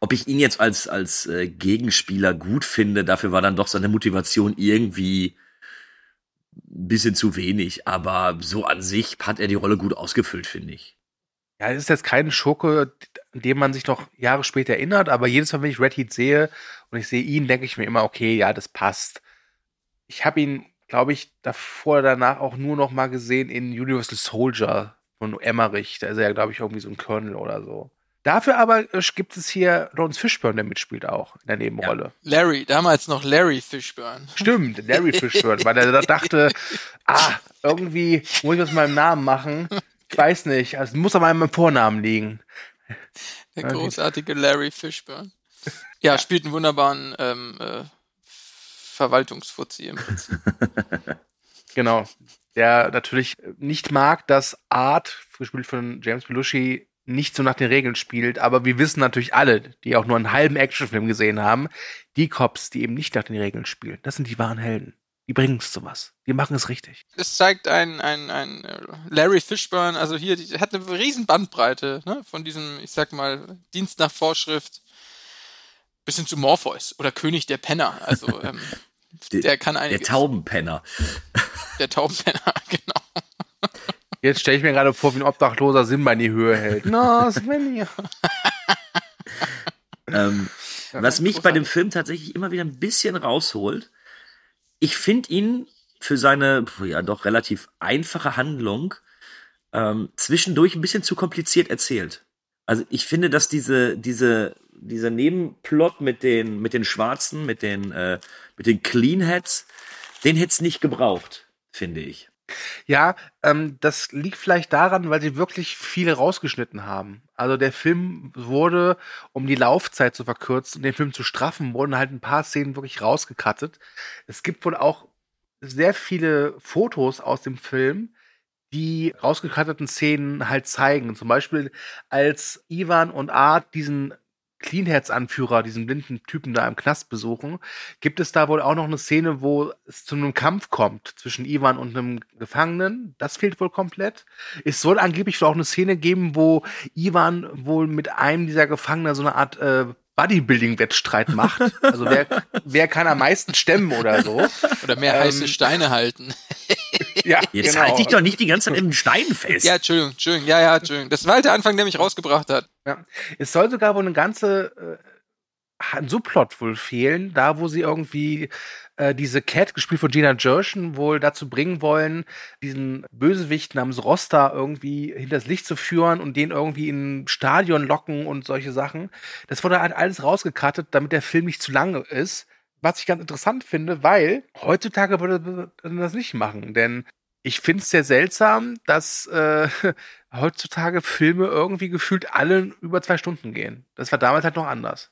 Ob ich ihn jetzt als, als äh, Gegenspieler gut finde, dafür war dann doch seine Motivation irgendwie ein bisschen zu wenig. Aber so an sich hat er die Rolle gut ausgefüllt, finde ich. Ja, es ist jetzt kein Schurke, an dem man sich noch Jahre später erinnert, aber jedes Mal, wenn ich Red Heat sehe und ich sehe ihn, denke ich mir immer, okay, ja, das passt. Ich habe ihn, glaube ich, davor oder danach auch nur noch mal gesehen in Universal Soldier von Emmerich. Da ist er ja, glaube ich, irgendwie so ein Colonel oder so. Dafür aber äh, gibt es hier Lawrence Fishburne, der mitspielt auch in der Nebenrolle. Larry, damals noch Larry Fishburne. Stimmt, Larry [laughs] Fishburne, weil er da dachte, ah, irgendwie muss ich was mit meinem Namen machen. Ich weiß nicht, also muss aber meinem Vornamen liegen. Der großartige Larry Fishburne. Ja, spielt einen wunderbaren ähm, äh, Verwaltungsfuzzi im Prinzip. [laughs] Genau. Der natürlich nicht mag, dass Art, gespielt von James Belushi, nicht so nach den Regeln spielt, aber wir wissen natürlich alle, die auch nur einen halben Actionfilm gesehen haben, die Cops, die eben nicht nach den Regeln spielen, das sind die wahren Helden. Die bringen es zu was. Die machen es richtig. Es zeigt ein, ein, ein äh, Larry Fishburne, also hier, die hat eine riesen Bandbreite, ne, von diesem, ich sag mal, Dienst nach Vorschrift bis hin zu Morpheus oder König der Penner. Also [laughs] ähm, der kann Der einiges. Taubenpenner. Der Taubenpenner, [laughs] genau. Jetzt stelle ich mir gerade vor, wie ein obdachloser Simba in die Höhe hält. Na, Svenja. [laughs] Ähm, was mich bei dem Film tatsächlich immer wieder ein bisschen rausholt, ich finde ihn für seine ja doch relativ einfache Handlung ähm, zwischendurch ein bisschen zu kompliziert erzählt. Also ich finde, dass diese diese dieser Nebenplot mit den mit den Schwarzen, mit den äh, mit den Cleanheads, den hätte es nicht gebraucht, finde ich. Ja, ähm, das liegt vielleicht daran, weil sie wirklich viel rausgeschnitten haben. Also der Film wurde, um die Laufzeit zu verkürzen und den Film zu straffen, wurden halt ein paar Szenen wirklich rausgekattet. Es gibt wohl auch sehr viele Fotos aus dem Film, die rausgekatteten Szenen halt zeigen. Zum Beispiel, als Ivan und Art diesen Cleanheads-Anführer, diesen blinden Typen da im Knast besuchen, gibt es da wohl auch noch eine Szene, wo es zu einem Kampf kommt zwischen Ivan und einem Gefangenen. Das fehlt wohl komplett. Es soll angeblich wohl auch eine Szene geben, wo Ivan wohl mit einem dieser Gefangenen so eine Art äh, Bodybuilding-Wettstreit macht. Also wer, wer kann am meisten stemmen oder so. [laughs] Oder mehr Ähm, heiße Steine halten. [laughs] Ja, [laughs] Jetzt genau. halt dich doch nicht die ganze Zeit im Stein fest. Ja, Entschuldigung, Entschuldigung, ja, ja, Entschuldigung. Das war halt der Anfang, der mich rausgebracht hat. Ja. Es soll sogar wohl eine ganze äh, ein Subplot wohl fehlen, da wo sie irgendwie äh, diese Cat, gespielt von Gina Gershon, wohl dazu bringen wollen, diesen Bösewicht namens Rosta irgendwie hinters Licht zu führen und den irgendwie in ein Stadion locken und solche Sachen. Das wurde halt alles rausgekattet, damit der Film nicht zu lange ist. Was ich ganz interessant finde, weil heutzutage würde man das nicht machen, denn ich finde es sehr seltsam, dass äh, [laughs] heutzutage Filme irgendwie gefühlt alle über zwei Stunden gehen. Das war damals halt noch anders.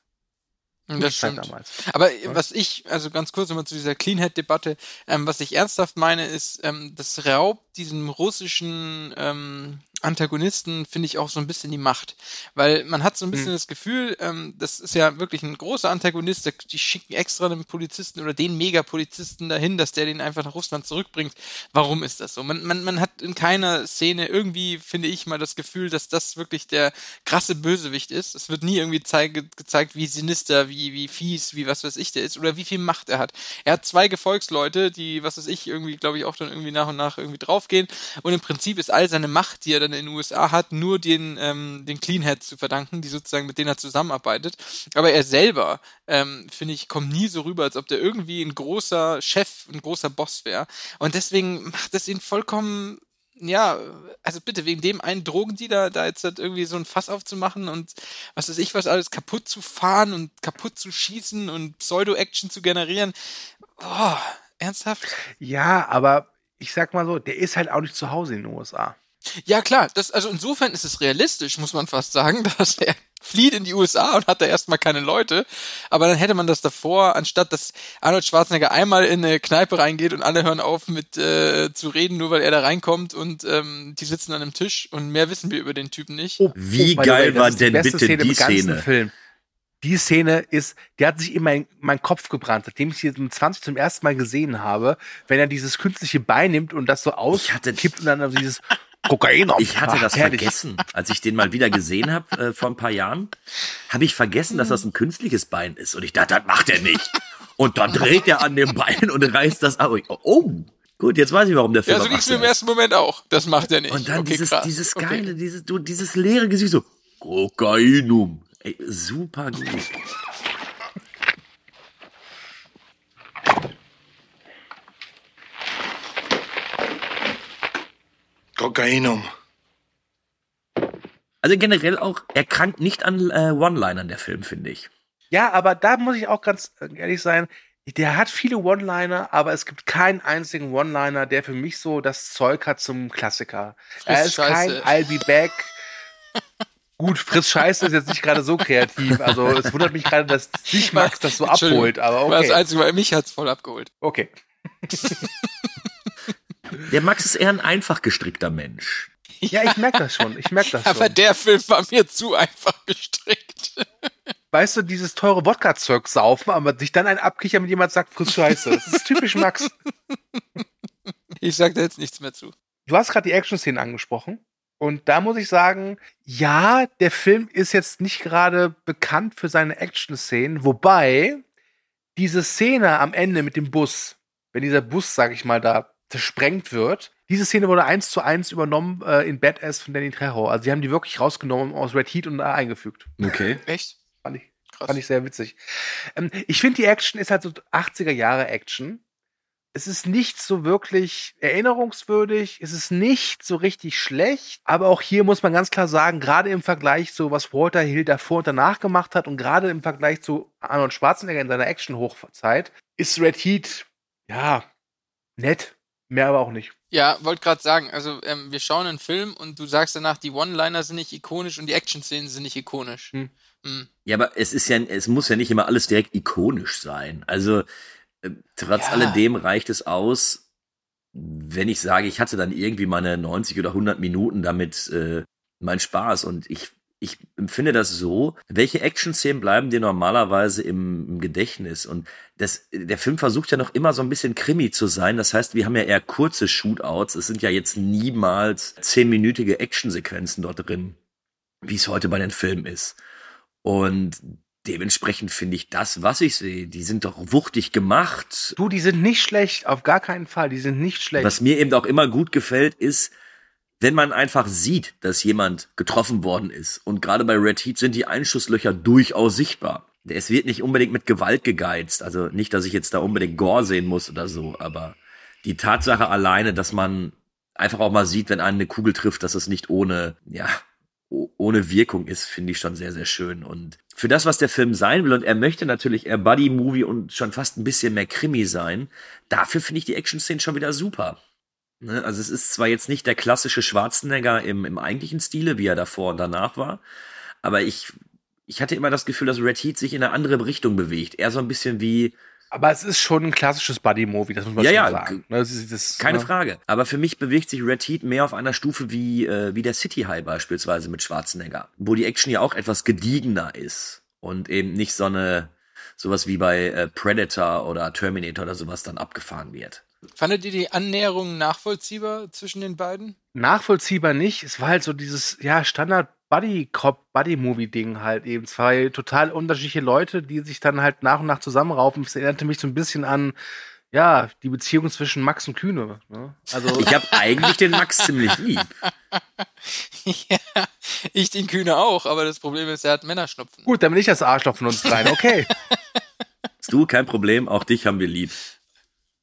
Das stimmt. damals. Aber was ich, also ganz kurz nochmal zu dieser Cleanhead-Debatte, ähm, was ich ernsthaft meine, ist, ähm, das raubt diesem russischen ähm, Antagonisten, finde ich, auch so ein bisschen die Macht. Weil man hat so ein bisschen Hm. das Gefühl, ähm, das ist ja wirklich ein großer Antagonist, die schicken extra einen Polizisten oder den Megapolizisten dahin, dass der den einfach nach Russland zurückbringt. Warum ist das so? Man, man, man hat in keiner Szene irgendwie, finde ich mal, das Gefühl, dass das wirklich der krasse Bösewicht ist. Es wird nie irgendwie zeige, gezeigt, wie sinister, wie, wie fies, wie was weiß ich der ist oder wie viel Macht er hat. Er hat zwei Gefolgsleute, die, was weiß ich, irgendwie, glaube ich, auch dann irgendwie nach und nach irgendwie draufgehen. Und im Prinzip ist all seine Macht, die er dann in den USA hat, nur den, ähm, den Cleanheads zu verdanken, die sozusagen mit denen er zusammenarbeitet. Aber er selber, ähm, finde ich, kommt nie so rüber, als ob der irgendwie ein großer Chef, ein großer Boss wäre. Und deswegen macht es ihn vollkommen ja, also bitte, wegen dem einen Drogendealer da jetzt halt irgendwie so ein Fass aufzumachen und was weiß ich was alles kaputt zu fahren und kaputt zu schießen und Pseudo-Action zu generieren. Oh, ernsthaft? Ja, aber ich sag mal so, der ist halt auch nicht zu Hause in den USA. Ja, klar, das, also insofern ist es realistisch, muss man fast sagen, [laughs] dass er flieht in die USA und hat da erstmal keine Leute. Aber dann hätte man das davor, anstatt dass Arnold Schwarzenegger einmal in eine Kneipe reingeht und alle hören auf mit äh, zu reden, nur weil er da reinkommt und ähm, die sitzen an einem Tisch und mehr wissen wir über den Typen nicht. Wie by the geil das war denn bitte Szene die im ganzen Szene? Film. Die Szene ist, die hat sich in mein, mein Kopf gebrannt, seitdem ich sie mit 20 zum ersten Mal gesehen habe, wenn er dieses künstliche Bein nimmt und das so auskippt und dann dieses [laughs] Kokain Ich hatte Ach, das herrlich. vergessen, als ich den mal wieder gesehen habe äh, vor ein paar Jahren. habe ich vergessen, dass das ein künstliches Bein ist. Und ich dachte, das macht er nicht. Und dann dreht er an dem Bein und reißt das ab. Oh, gut, jetzt weiß ich, warum der Film Ja, so mir 18 im ersten Moment auch. Das macht er nicht. Und dann okay, dieses, krass. dieses Okay. geile, dieses, du, dieses leere Gesicht so, Kokainum. Ey, super gut. Kokainum. Also generell auch, er krankt nicht an äh, One-Linern, der Film, finde ich. Ja, aber da muss ich auch ganz ehrlich sein, der hat viele One-Liner, aber es gibt keinen einzigen One-Liner, der für mich so das Zeug hat zum Klassiker. er ist Scheiße. kein I'll be back. Gut, Friss Scheiße ist jetzt nicht gerade so kreativ. Also es wundert mich gerade, dass dich Max das so abholt, aber War das okay. Einzige, weil mich hat's voll abgeholt. Okay. [laughs] Der Max ist eher ein einfach gestrickter Mensch. Ja, ich merke das schon. Ich merke das [laughs] Aber schon. der Film war mir zu einfach gestrickt. Weißt du, dieses teure Wodka-Zeug saufen, aber sich dann ein Abkicher mit jemand sagt, friss Scheiße. Das ist typisch Max. Ich sag da jetzt nichts mehr zu. Du hast gerade die Action-Szenen angesprochen. Und da muss ich sagen, ja, der Film ist jetzt nicht gerade bekannt für seine Action-Szenen, wobei diese Szene am Ende mit dem Bus, wenn dieser Bus, sag ich mal, da zersprengt wird, diese Szene wurde eins zu eins übernommen äh, in Badass von Danny Trejo. Also sie haben die wirklich rausgenommen aus Red Heat und da eingefügt. Okay. Echt? Fand ich, Krass. fand ich sehr witzig. Ähm, ich finde, die Action ist halt so 80er Jahre Action. Es ist nicht so wirklich erinnerungswürdig, es ist nicht so richtig schlecht, aber auch hier muss man ganz klar sagen, gerade im Vergleich zu was Walter Hill davor und danach gemacht hat und gerade im Vergleich zu Arnold Schwarzenegger in seiner Action-Hochzeit, ist Red Heat, ja, nett, mehr aber auch nicht. Ja, wollte gerade sagen, also ähm, wir schauen einen Film und du sagst danach, die One-Liner sind nicht ikonisch und die Action-Szenen sind nicht ikonisch. Hm. Hm. Ja, aber es ist ja, es muss ja nicht immer alles direkt ikonisch sein. Also, äh, trotz Ja. alledem reicht es aus, wenn ich sage, ich hatte dann irgendwie meine 90 oder 100 Minuten damit äh, mein Spaß und ich ich empfinde das so, welche Action-Szenen bleiben dir normalerweise im, im Gedächtnis? Und das, der Film versucht ja noch immer so ein bisschen Krimi zu sein. Das heißt, wir haben ja eher kurze Shootouts. Es sind ja jetzt niemals zehnminütige Actionsequenzen dort drin, wie es heute bei den Filmen ist. Und dementsprechend finde ich das, was ich sehe, die sind doch wuchtig gemacht. Du, die sind nicht schlecht, auf gar keinen Fall, die sind nicht schlecht. Was mir eben auch immer gut gefällt, ist, wenn man einfach sieht, dass jemand getroffen worden ist. Und gerade bei Red Heat sind die Einschusslöcher durchaus sichtbar. Es wird nicht unbedingt mit Gewalt gegeizt. Also nicht, dass ich jetzt da unbedingt Gore sehen muss oder so, aber die Tatsache alleine, dass man einfach auch mal sieht, wenn einen eine Kugel trifft, dass es nicht ohne, ja, ohne Wirkung ist, finde ich schon sehr, sehr schön. Und für das, was der Film sein will, und er möchte natürlich eher Buddy-Movie und schon fast ein bisschen mehr Krimi sein, dafür finde ich die Action-Szenen schon wieder super. Ne, Also es ist zwar jetzt nicht der klassische Schwarzenegger im, im eigentlichen Stile, wie er davor und danach war, aber ich, ich hatte immer das Gefühl, dass Red Heat sich in eine andere Richtung bewegt. Eher so ein bisschen wie, aber es ist schon ein klassisches Buddy-Movie, das muss man Ja, schon ja, sagen. Ne, Das ist, das, keine ne? Frage. Aber für mich bewegt sich Red Heat mehr auf einer Stufe wie, äh, wie der City High beispielsweise mit Schwarzenegger, wo die Action ja auch etwas gediegener ist und eben nicht so eine, sowas wie bei äh, Predator oder Terminator oder sowas dann abgefahren wird. Fandet ihr die Annäherung nachvollziehbar zwischen den beiden? nachvollziehbar nicht. Es war halt so dieses, ja, Standard Buddy Cop, Buddy Movie Ding halt eben. Zwei total unterschiedliche Leute, die sich dann halt nach und nach zusammenraufen. Es erinnerte mich so ein bisschen an, ja, die Beziehung zwischen Max und Kühne. Ne? Also, Ich habe eigentlich den Max ziemlich lieb. [laughs] ja, ich den Kühne auch, aber das Problem ist, er hat Männerschnupfen. gut, dann bin ich das Arschloch von uns dreien. Okay. [laughs] Du, kein Problem, auch dich haben wir lieb.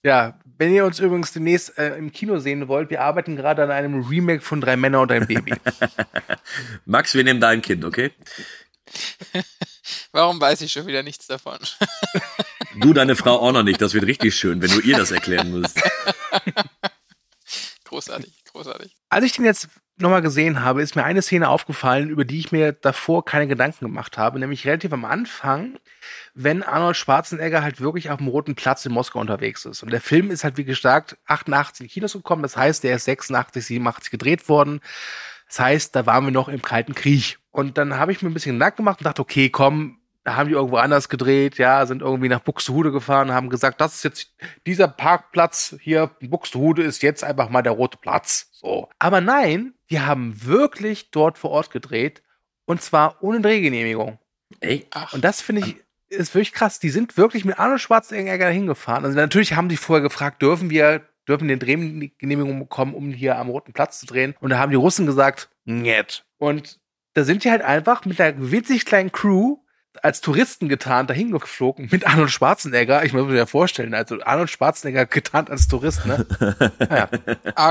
Ja, wenn ihr uns übrigens demnächst äh, im Kino sehen wollt, wir arbeiten gerade an einem Remake von Drei Männer und ein Baby. [laughs] Max, wir nehmen dein Kind, okay? [laughs] Warum weiß ich schon wieder nichts davon? [laughs] Du, deine Frau auch noch nicht. Das wird richtig schön, wenn du ihr das erklären musst. großartig, großartig. Als ich den jetzt nochmal gesehen habe, ist mir eine Szene aufgefallen, über die ich mir davor keine Gedanken gemacht habe, nämlich relativ am Anfang, wenn Arnold Schwarzenegger halt wirklich auf dem Roten Platz in Moskau unterwegs ist. Und der Film ist halt, wie gesagt, 88 in Kinos gekommen, das heißt, der ist 86, 87 gedreht worden. Das heißt, da waren wir noch im Kalten Krieg. Und dann habe ich mir ein bisschen Gedanken gemacht und dachte, okay, komm, da haben die irgendwo anders gedreht, ja, sind irgendwie nach Buxtehude gefahren, haben gesagt, das ist jetzt dieser Parkplatz hier, Buxtehude ist jetzt einfach mal der rote Platz. So. Aber nein, die haben wirklich dort vor Ort gedreht und zwar ohne Drehgenehmigung. Ey, Und das finde ich ist wirklich krass. Die sind wirklich mit Arnold Schwarzenegger hingefahren. Also natürlich haben die vorher gefragt, dürfen wir, dürfen den Drehgenehmigung bekommen, um hier am Roten Platz zu drehen. Und da haben die Russen gesagt, nett. Und da sind die halt einfach mit einer witzig kleinen Crew als Touristen getarnt dahin geflogen mit Arnold Schwarzenegger. Ich muss mir ja vorstellen, also Arnold Schwarzenegger getarnt als Tourist, ne? [laughs] Naja.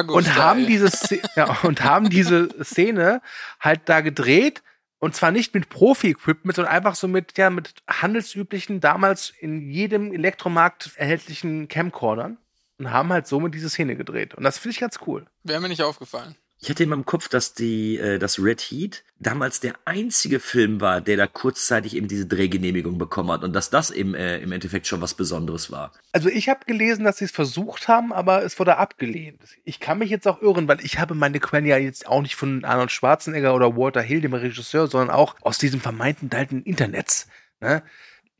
und haben diese Szene, ja, und haben diese Szene halt da gedreht und zwar nicht mit Profi-Equipment, sondern einfach so mit ja mit handelsüblichen damals in jedem Elektromarkt erhältlichen Camcordern und haben halt somit diese Szene gedreht und das finde ich ganz cool. Wäre mir nicht aufgefallen. Ich hatte immer im Kopf, dass die, äh, das Red Heat damals der einzige Film war, der da kurzzeitig eben diese Drehgenehmigung bekommen hat und dass das eben äh, im Endeffekt schon was Besonderes war. Also ich habe gelesen, dass sie es versucht haben, aber es wurde abgelehnt. Ich kann mich jetzt auch irren, weil ich habe meine Quellen ja jetzt auch nicht von Arnold Schwarzenegger oder Walter Hill, dem Regisseur, sondern auch aus diesem vermeinten alten Internets. Ne?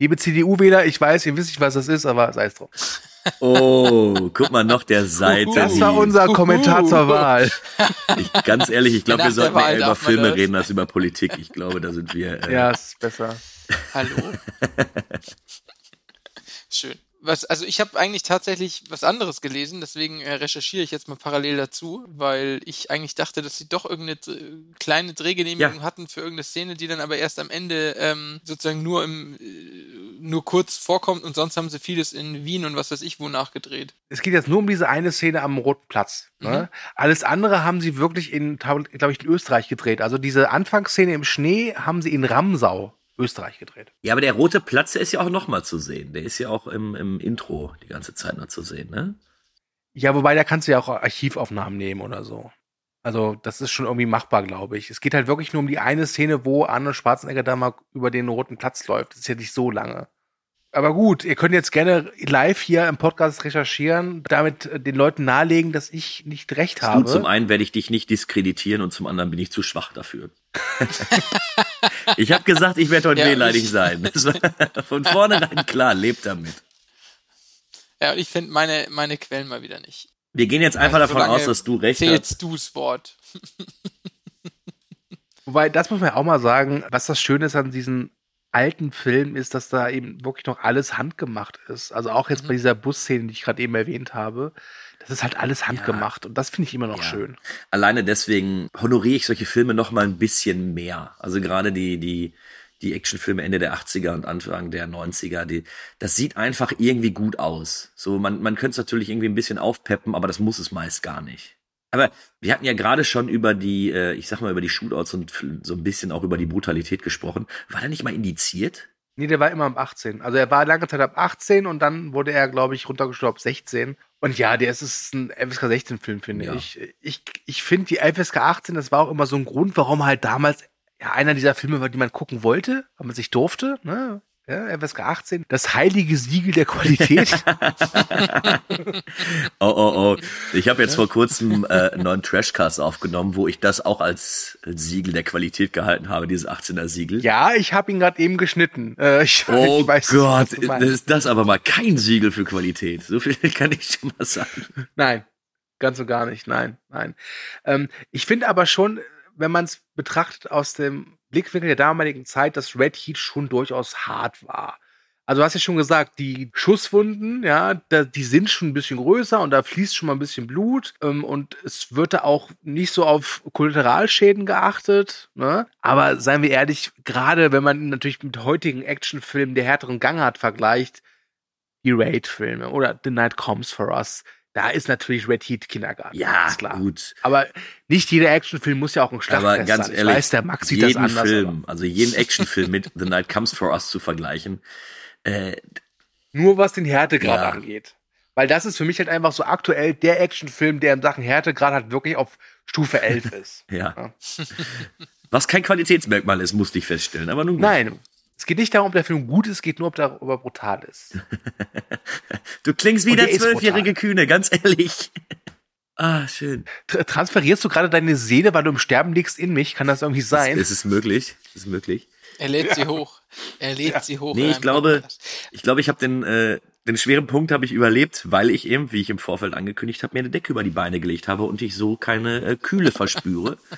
Liebe CDU-Wähler, ich weiß, ihr wisst nicht, was das ist, aber sei es drum. Oh, guck mal noch der Seite. Das war unser Kommentar zur Wahl. [laughs] Ich, ganz ehrlich, ich glaube, wir sollten Wahl eher über Filme das. reden als über Politik. Ich glaube, da sind wir. Äh, Ja, ist besser. Hallo. [laughs] Schön. Was, also ich habe eigentlich tatsächlich was anderes gelesen, deswegen äh, recherchiere ich jetzt mal parallel dazu, weil ich eigentlich dachte, dass sie doch irgendeine äh, kleine Drehgenehmigung Ja. hatten für irgendeine Szene, die dann aber erst am Ende ähm, sozusagen nur im äh, nur kurz vorkommt und sonst haben sie vieles in Wien und was weiß ich wo nachgedreht. Es geht jetzt nur um diese eine Szene am Roten Platz. Ne? Alles andere haben sie wirklich in, glaube ich, in Österreich gedreht. Also diese Anfangsszene im Schnee haben sie in Ramsau, Österreich gedreht. Ja, aber der rote Platz, der ist ja auch nochmal zu sehen. Der ist ja auch im, im Intro die ganze Zeit noch zu sehen, ne? Ja, wobei da kannst du ja auch Archivaufnahmen nehmen oder so. Also das ist schon irgendwie machbar, glaube ich. Es geht halt wirklich nur um die eine Szene, wo Arnold Schwarzenegger da mal über den Roten Platz läuft. Das ist ja nicht so lange. Aber gut, ihr könnt jetzt gerne live hier im Podcast recherchieren, damit äh, den Leuten nahelegen, dass ich nicht recht Du, habe. zum einen werde ich dich nicht diskreditieren und zum anderen bin ich zu schwach dafür. [laughs] ich habe gesagt, ich werde heute Ja, wehleidig ich- sein. [laughs] Das war von vornherein klar, lebt damit. Ja, und ich finde meine meine Quellen mal wieder nicht. Wir gehen jetzt einfach Also davon aus, dass du recht hast. Zählst du's Wort. [laughs] Wobei, das muss man ja auch mal sagen, was das Schöne ist an diesen alten Filmen, ist, dass da eben wirklich noch alles handgemacht ist. Also auch jetzt bei dieser Busszene, die ich gerade eben erwähnt habe, das ist halt alles handgemacht und das finde ich immer noch Ja. schön. Alleine deswegen honoriere ich solche Filme noch mal ein bisschen mehr. Also gerade die, die, die Actionfilme Ende der 80er und Anfang der 90er, die, das sieht einfach irgendwie gut aus. So, man, man könnte es natürlich irgendwie ein bisschen aufpeppen, aber das muss es meist gar nicht. Aber wir hatten ja gerade schon über die, äh, ich sag mal, über die Shootouts und so ein bisschen auch über die Brutalität gesprochen. War der nicht mal indiziert? Nee, der war immer ab 18. Also er war lange Zeit ab 18 und dann wurde er, glaube ich, runtergestuft auf 16. Und ja, der ist, ist ein FSK 16 Film, finde Ja. ich. Ich, ich finde die FSK 18, das war auch immer so ein Grund, warum halt damals ja einer dieser Filme die man gucken wollte, weil man sich durfte, ne? Ja, FSK 18, das heilige Siegel der Qualität. [laughs] Oh, oh, oh. Ich habe jetzt vor kurzem äh, einen neuen Trashcast aufgenommen, wo ich das auch als Siegel der Qualität gehalten habe, dieses 18er Siegel. ja, ich habe ihn gerade eben geschnitten. Äh, ich, Oh ich weiß, Gott, meinst. ist das aber mal kein Siegel für Qualität. So viel [laughs] kann ich schon mal sagen. Nein, ganz und gar nicht. Nein, nein. Ähm, ich finde aber schon, wenn man es betrachtet aus dem Blickwinkel der damaligen Zeit, dass Red Heat schon durchaus hart war. Also du hast ja schon gesagt, die Schusswunden, ja, da, die sind schon ein bisschen größer und da fließt schon mal ein bisschen Blut ähm, und es wird da auch nicht so auf Kollateralschäden geachtet. Ne? Aber seien wir ehrlich, gerade wenn man natürlich mit heutigen Actionfilmen der härteren Gangart vergleicht, die Raid-Filme oder The Night Comes for Us, da ist natürlich Red Heat Kindergarten. Ja, klar. gut. Aber nicht jeder Actionfilm muss ja auch ein Schlachtfest Aber ganz sein. ehrlich, ich weiß, der Max sieht das jeden anders. Film, also jeden Actionfilm mit The Night Comes for Us zu vergleichen, äh, aber nur was den Härtegrad Ja. angeht. Weil das ist für mich halt einfach so aktuell der Actionfilm, der in Sachen Härtegrad halt wirklich auf Stufe 11 [laughs] ist. ja. Ja. Was kein Qualitätsmerkmal ist, musste ich feststellen. Aber nun gut. Nein, es geht nicht darum, ob der Film gut ist, es geht nur, ob der ob er brutal ist. [laughs] Du klingst wie der zwölfjährige Kühne, ganz ehrlich. [laughs] Ah, schön. Tra- Transferierst du gerade deine Seele, weil du im Sterben liegst, in mich? Kann das irgendwie sein? Es ist möglich. Es ist möglich. Er lädt sie hoch. Er lädt sie hoch. Nee, ich einem glaube, ich glaube, ich habe den, äh, den schweren Punkt habe ich überlebt, weil ich eben, wie ich im Vorfeld angekündigt habe, mir eine Decke über die Beine gelegt habe und ich so keine äh, Kühle verspüre. [laughs]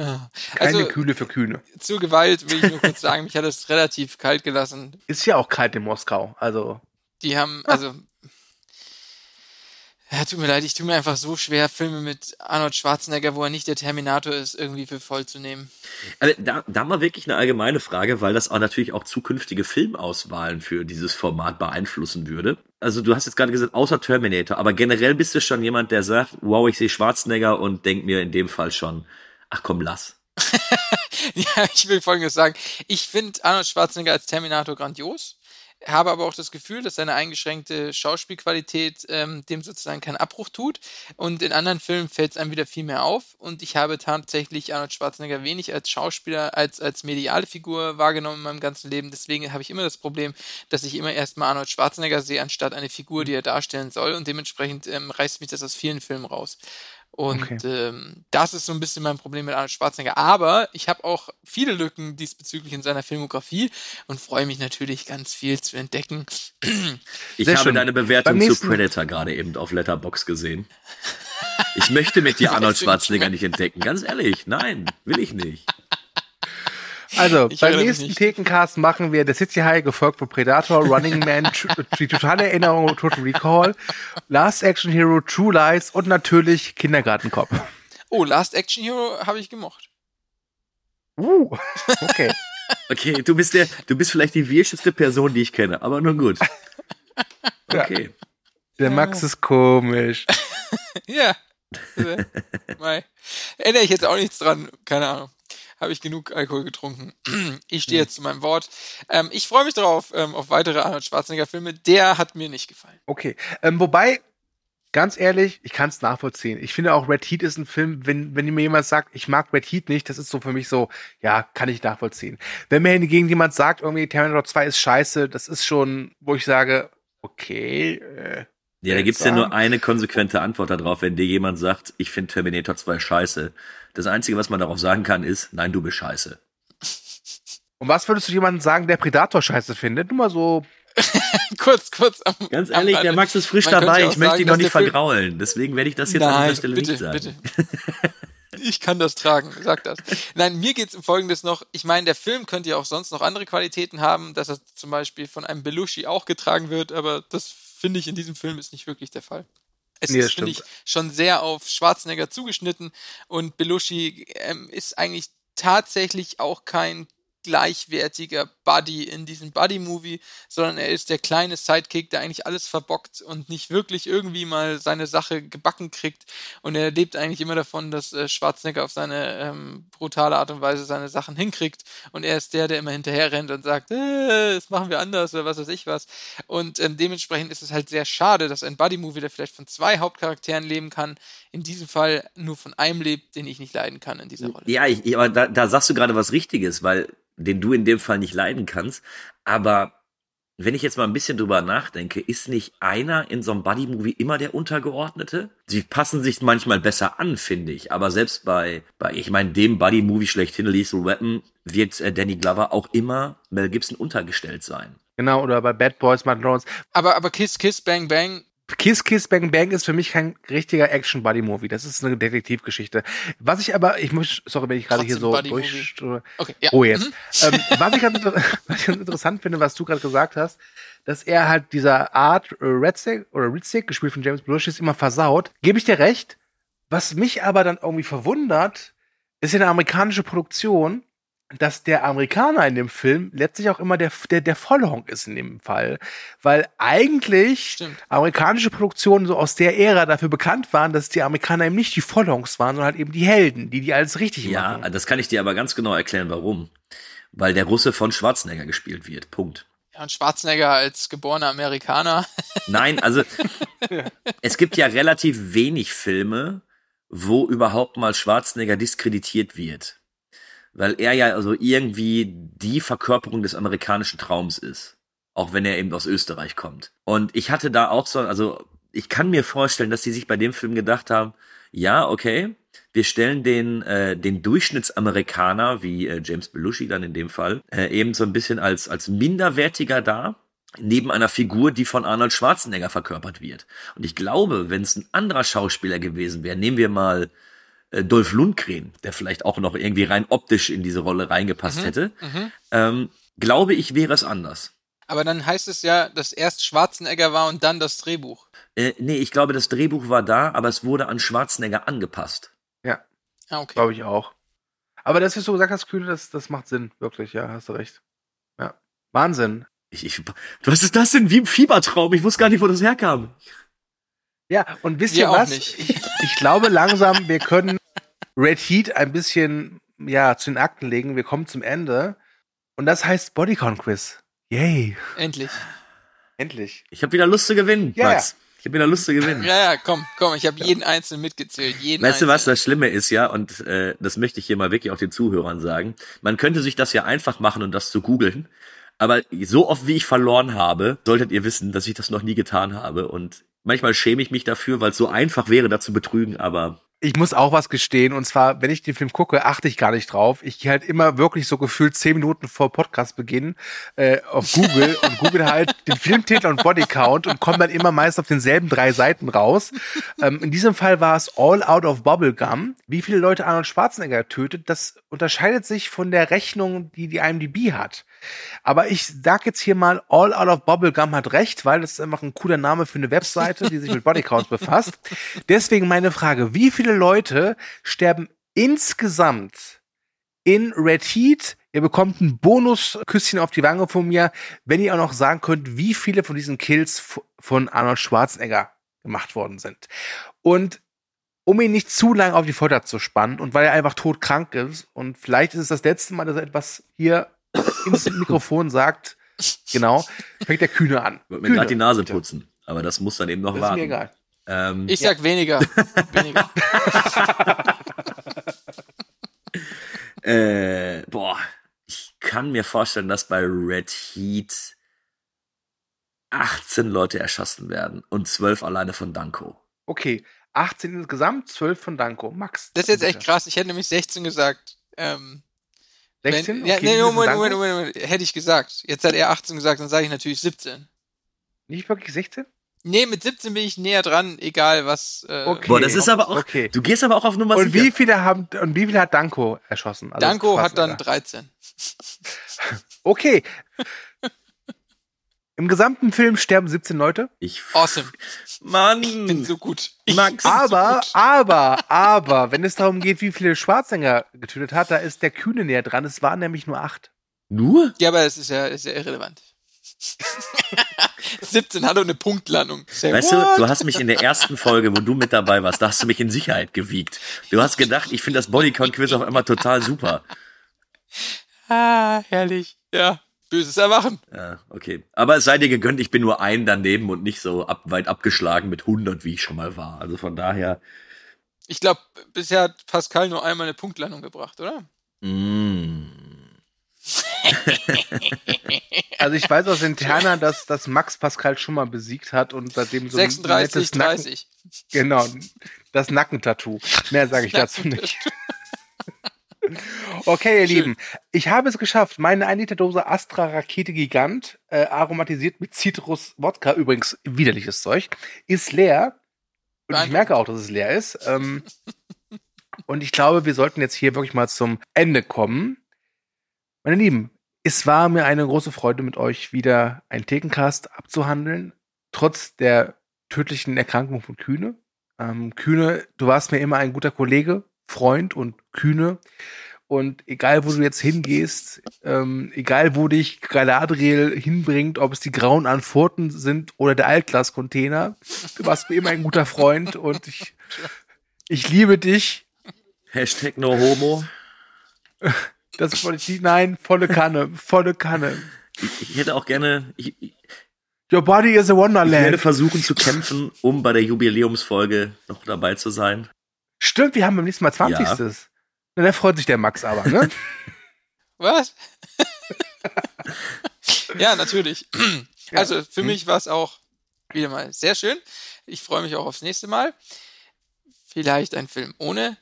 Keine Also Kühle für Kühne. zur Gewalt will ich nur kurz sagen, mich hat es relativ kalt gelassen. Ist ja auch kalt in Moskau. Also, Die haben, also. Ja, tut mir leid, ich tue mir einfach so schwer, Filme mit Arnold Schwarzenegger, wo er nicht der Terminator ist, irgendwie für voll zu nehmen. Also da, da mal wirklich eine allgemeine Frage, weil das auch natürlich auch zukünftige Filmauswahlen für dieses Format beeinflussen würde. Also du hast jetzt gerade gesagt, außer Terminator, aber generell bist du schon jemand, der sagt, wow, ich sehe Schwarzenegger und denk mir in dem Fall schon, ach komm, lass. [laughs] Ja, ich will Folgendes sagen. Ich finde Arnold Schwarzenegger als Terminator grandios, habe aber auch das Gefühl, dass seine eingeschränkte Schauspielqualität ähm, dem sozusagen keinen Abbruch tut. Und in anderen Filmen fällt es einem wieder viel mehr auf. Und ich habe tatsächlich Arnold Schwarzenegger wenig als Schauspieler, als, als mediale Figur wahrgenommen in meinem ganzen Leben. Deswegen habe ich immer das Problem, dass ich immer erstmal Arnold Schwarzenegger sehe, anstatt eine Figur, die er darstellen soll. Und dementsprechend ähm, reißt mich das aus vielen Filmen raus. Und Okay. ähm, das ist so ein bisschen mein Problem mit Arnold Schwarzenegger. Aber ich habe auch viele Lücken diesbezüglich in seiner Filmografie und freue mich natürlich ganz viel zu entdecken. Ich Sehr habe schön. deine Bewertung zu Predator gerade eben auf Letterbox gesehen. Ich möchte mit dir [laughs] Arnold Schwarzenegger nicht entdecken. Ganz ehrlich, nein, will ich nicht. Also Ich beim nächsten. Thekencast machen wir The City High, gefolgt von Predator, Running Man, [laughs] die totale Erinnerung, Total Recall, Last Action Hero, True Lies und natürlich Kindergartenkopf. Oh, Last Action Hero habe ich gemocht. Uh, okay. [laughs] Okay, du bist der, du bist vielleicht die wirscheste Person, die ich kenne, aber nun gut. [laughs] Ja. Okay. Der Max ist komisch. Ja. Mei. Erinnere ich jetzt auch nichts dran. Keine Ahnung. Habe ich genug Alkohol getrunken. [clears throat] Ich stehe jetzt zu meinem Wort. Ähm, ich freue mich darauf, ähm, auf weitere Arnold Schwarzenegger-Filme. Der hat mir nicht gefallen. Okay. Ähm, wobei, ganz ehrlich, ich kann es nachvollziehen. Ich finde auch Red Heat ist ein Film, wenn, wenn mir jemand sagt, ich mag Red Heat nicht, das ist so für mich so, ja, kann ich nachvollziehen. Wenn mir hingegen jemand sagt, irgendwie Terminator 2 ist scheiße, das ist schon, wo ich sage, okay, äh, Ja, da gibt's ja nur eine konsequente Antwort darauf, wenn dir jemand sagt, ich finde Terminator 2 scheiße. Das Einzige, was man darauf sagen kann, ist, nein, du bist scheiße. Und was würdest du jemandem sagen, der Predator scheiße findet? Nur mal so, [laughs] kurz, kurz. Am, Ganz ehrlich, am- der Max ist frisch dabei. Ich möchte sagen, ihn noch nicht vergraulen. Deswegen werde ich das jetzt an Nein, dieser Stelle bitte, nicht sagen. bitte. [laughs] Ich kann das tragen, sag das. Nein, mir geht's um Folgendes noch. Ich meine, der Film könnte ja auch sonst noch andere Qualitäten haben, dass er zum Beispiel von einem Belushi auch getragen wird, aber das finde ich in diesem Film ist nicht wirklich der Fall. Es Nee, ist, finde ich, schon sehr auf Schwarzenegger zugeschnitten und Belushi ähm, ist eigentlich tatsächlich auch kein gleichwertiger Buddy in diesem Buddy-Movie, sondern er ist der kleine Sidekick, der eigentlich alles verbockt und nicht wirklich irgendwie mal seine Sache gebacken kriegt. Und er lebt eigentlich immer davon, dass äh, Schwarzenegger auf seine ähm, brutale Art und Weise seine Sachen hinkriegt. Und er ist der, der immer hinterher rennt und sagt, äh, das machen wir anders oder was weiß ich was. Und ähm, dementsprechend ist es halt sehr schade, dass ein Buddy-Movie, der vielleicht von zwei Hauptcharakteren leben kann, in diesem Fall nur von einem lebt, den ich nicht leiden kann in dieser Rolle. Ja, ich, aber da, da sagst du gerade was Richtiges, weil den du in dem Fall nicht leiden kannst. Aber wenn ich jetzt mal ein bisschen drüber nachdenke, ist nicht einer in so einem Buddy-Movie immer der Untergeordnete? Sie passen sich manchmal besser an, finde ich. Aber selbst bei, bei ich meine, dem Buddy-Movie schlechthin, Lethal Weapon, wird äh, Danny Glover auch immer Mel Gibson untergestellt sein. genau, oder bei Bad Boys, Martin Lawrence. Aber, aber Kiss, Kiss, Bang, Bang, Kiss Kiss Bang Bang ist für mich kein richtiger Action Buddy Movie. Das ist eine Detektivgeschichte. Was ich aber, ich muss, sorry, wenn ich gerade hier so durch. Okay, ja. Oh jetzt. Mhm. ähm, was, ich ganz, [laughs] was ich ganz interessant finde, was du gerade gesagt hast, dass er halt dieser Art äh, Redstick oder Ridstick, gespielt von James Belushi, ist immer versaut. Gebe ich dir recht. Was mich aber dann irgendwie verwundert, ist in der amerikanische Produktion, dass der Amerikaner in dem Film letztlich auch immer der, der, der Vollhonk ist in dem Fall. Weil eigentlich Stimmt. amerikanische Produktionen so aus der Ära dafür bekannt waren, dass die Amerikaner eben nicht die Vollhonks waren, sondern halt eben die Helden, die die alles richtig Ja, machen. das kann ich dir aber ganz genau erklären, warum. Weil der Russe von Schwarzenegger gespielt wird. Punkt. Ja, und Schwarzenegger als geborener Amerikaner. [laughs] Nein, also es gibt ja relativ wenig Filme, wo überhaupt mal Schwarzenegger diskreditiert wird. Weil er ja also irgendwie die Verkörperung des amerikanischen Traums ist. Auch wenn er eben aus Österreich kommt. Und ich hatte da auch so, also ich kann mir vorstellen, dass die sich bei dem Film gedacht haben, ja, okay, wir stellen den, äh, den Durchschnittsamerikaner, wie äh, James Belushi dann in dem Fall, äh, eben so ein bisschen als, als minderwertiger dar, neben einer Figur, die von Arnold Schwarzenegger verkörpert wird. Und ich glaube, wenn es ein anderer Schauspieler gewesen wäre, nehmen wir mal äh, Dolph Lundgren, der vielleicht auch noch irgendwie rein optisch in diese Rolle reingepasst Mhm, hätte, mhm. ähm, glaube ich, wäre es anders. Aber dann heißt es ja, dass erst Schwarzenegger war und dann das Drehbuch. Äh, nee, ich glaube, das Drehbuch war da, aber es wurde an Schwarzenegger angepasst. Ja, Ah, okay. glaube ich auch. Aber das, was du gesagt hast, Kühne, das, das macht Sinn. Wirklich, ja, hast du recht. Ja. Wahnsinn. Ich, ich, was ist das denn? Wie im Fiebertraum. Ich wusste gar nicht, wo das herkam. Ja, und wisst Wir ihr auch was? nicht. Ich, ich glaube langsam, wir können Red Heat ein bisschen ja, zu den Akten legen. Wir kommen zum Ende. Und das heißt Bodycon Quiz. Yay. Endlich. Endlich. Ich habe wieder Lust zu gewinnen, Ja, Max. Ich habe wieder Lust zu gewinnen. Ja, ja, komm, komm, ich habe jeden einzelnen mitgezählt. Jeden Weißt du, was das Schlimme ist, ja, und äh, das möchte ich hier mal wirklich auch den Zuhörern sagen. Man könnte sich das ja einfach machen und das zu googeln. Aber so oft wie ich verloren habe, solltet ihr wissen, dass ich das noch nie getan habe. Und manchmal schäme ich mich dafür, weil es so einfach wäre, da zu betrügen, aber Ich muss auch was gestehen, und zwar, wenn ich den Film gucke, achte ich gar nicht drauf. Ich gehe halt immer wirklich so gefühlt zehn Minuten vor Podcastbeginn äh, auf Google [laughs] und google halt den Filmtitel und Bodycount und komme dann immer meist auf denselben drei Seiten raus. Ähm, in diesem Fall war es All Out of Bubblegum. Wie viele Leute Arnold Schwarzenegger tötet, das unterscheidet sich von der Rechnung, die die IMDb hat. Aber ich sag jetzt hier mal, All Out of Bubblegum hat recht, weil das ist einfach ein cooler Name für eine Webseite, die sich mit Bodycounts [laughs] befasst. Deswegen meine Frage, wie viele Leute sterben insgesamt in Red Heat? Ihr bekommt ein Bonusküsschen auf die Wange von mir, wenn ihr auch noch sagen könnt, wie viele von diesen Kills von Arnold Schwarzenegger gemacht worden sind. Und um ihn nicht zu lang auf die Folter zu spannen und weil er einfach todkrank ist und vielleicht ist es das letzte Mal, dass er etwas hier ins Mikrofon sagt, genau, fängt der Kühne an. wollte mir Kühne, gerade die Nase bitte. putzen. Aber das muss dann eben noch Das ist warten. mir egal. Ähm, Ich sag weniger. weniger. [laughs] Äh, boah, ich kann mir vorstellen, dass bei Red Heat 18 Leute erschossen werden und 12 alleine von Danko. Okay, 18 insgesamt, 12 von Danko. Max. Das ist jetzt echt krass. Ich hätte nämlich 16 gesagt. Ähm, 16? Wenn, ja, Okay, nee, wie viel Moment, Danko? Moment, Moment, Moment. Hätte ich gesagt. Jetzt hat er 18 gesagt, dann sage ich natürlich 17. Nicht wirklich 16? Nee, mit 17 bin ich näher dran, egal was. Äh, Okay. Boah, das ist aber auch, Okay. du gehst aber auch auf Nummer Und sicher. wie viele haben und wie viele hat Danko erschossen? Also Danko hat dann Schwarzenegger. [laughs] 13. Okay. Im gesamten Film sterben 17 Leute. Ich, Awesome. Mann, Ich bin so gut. Ich Max. bin so Aber, gut. aber, aber, wenn es darum geht, wie viele Schwarzenegger getötet hat, da ist der Kühne näher dran. Es waren nämlich nur acht. nur? Ja, aber es ist ja, ist ja irrelevant. [laughs] 17 hat doch eine Punktlandung. Say Weißt what? du, du hast mich in der ersten Folge, wo du mit dabei warst, da hast du mich in Sicherheit gewiegt. Du hast gedacht, ich finde das Bodycount-Quiz auf einmal total super. Ah, herrlich. Ja, böses Erwachen. Ja, okay. Aber es sei dir gegönnt, ich bin nur ein daneben und nicht so ab, weit abgeschlagen mit 100, wie ich schon mal war. Also von daher, Ich glaube, bisher hat Pascal nur einmal eine Punktlandung gebracht, oder? mm. Also ich weiß aus Interna, dass, dass Max Pascal schon mal besiegt hat und seitdem so ein 36, nettes Nacken, 30. Genau, das Nackentattoo. Mehr sage ich dazu nicht. Okay, ihr Schön. Lieben, ich habe es geschafft. Meine 1 Liter Dose Astra Rakete Gigant, äh, aromatisiert mit Citrus Wodka, übrigens widerliches Zeug, ist leer. Und ich Beeindruckend. merke auch, dass es leer ist. Ähm, und ich glaube, wir sollten jetzt hier wirklich mal zum Ende kommen. Meine Lieben, es war mir eine große Freude, mit euch wieder ein Thekencast abzuhandeln, trotz der tödlichen Erkrankung von Kühne. Ähm, Kühne, du warst mir immer ein guter Kollege, Freund und Kühne. Und egal, wo du jetzt hingehst, ähm, egal, wo dich Galadriel hinbringt, ob es die grauen Anfurten sind oder der Altglas-Container, du warst mir immer ein guter Freund und ich, ich liebe dich. Hashtag no homo. Das wollte ich, nein, volle Kanne, volle Kanne. Ich, ich hätte auch gerne, ich, ich Your body is a ich werde wonderland. versuchen zu kämpfen, um bei der Jubiläumsfolge noch dabei zu sein. Stimmt, wir haben beim nächsten Mal 20. Ja. Na, da freut sich der Max aber, ne? [laughs] Was? [laughs] ja, natürlich. Also für mich war es auch wieder mal sehr schön. Ich freue mich auch aufs nächste Mal. Vielleicht ein Film ohne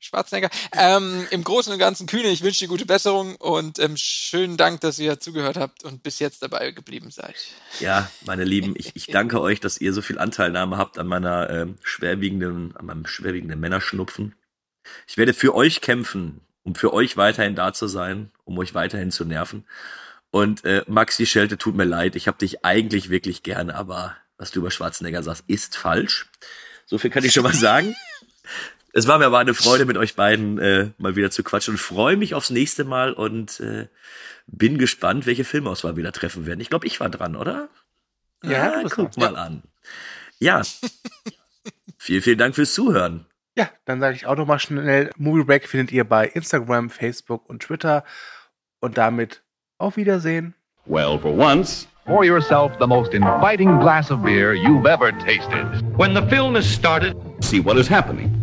Schwarzenegger. Ähm, Im Großen und Ganzen Kühne, ich wünsche dir gute Besserung und ähm, schönen Dank, dass ihr zugehört habt und bis jetzt dabei geblieben seid. Ja, meine Lieben, ich, ich danke [laughs] euch, dass ihr so viel Anteilnahme habt an meiner ähm, schwerwiegenden, an meinem schwerwiegenden Männerschnupfen. Ich werde für euch kämpfen, um für euch weiterhin da zu sein, um euch weiterhin zu nerven. Und äh, Maxi Schelte, tut mir leid, ich habe dich eigentlich wirklich gerne, aber was du über Schwarzenegger sagst, ist falsch. So viel kann ich schon mal sagen. [laughs] Es war mir aber eine Freude, mit euch beiden äh, mal wieder zu quatschen und freue mich aufs nächste Mal und äh, bin gespannt, welche Filmauswahl wir da treffen werden. Ich glaube, ich war dran, oder? Ja, ja guck mal an. Ja. [laughs] vielen, vielen Dank fürs Zuhören. Ja, dann sage ich auch noch mal schnell, Movie Break findet ihr bei Instagram, Facebook und Twitter. Und damit auf Wiedersehen. Well, for once, Pour yourself the most inviting glass of beer you've ever tasted. When the film is started, see what is happening.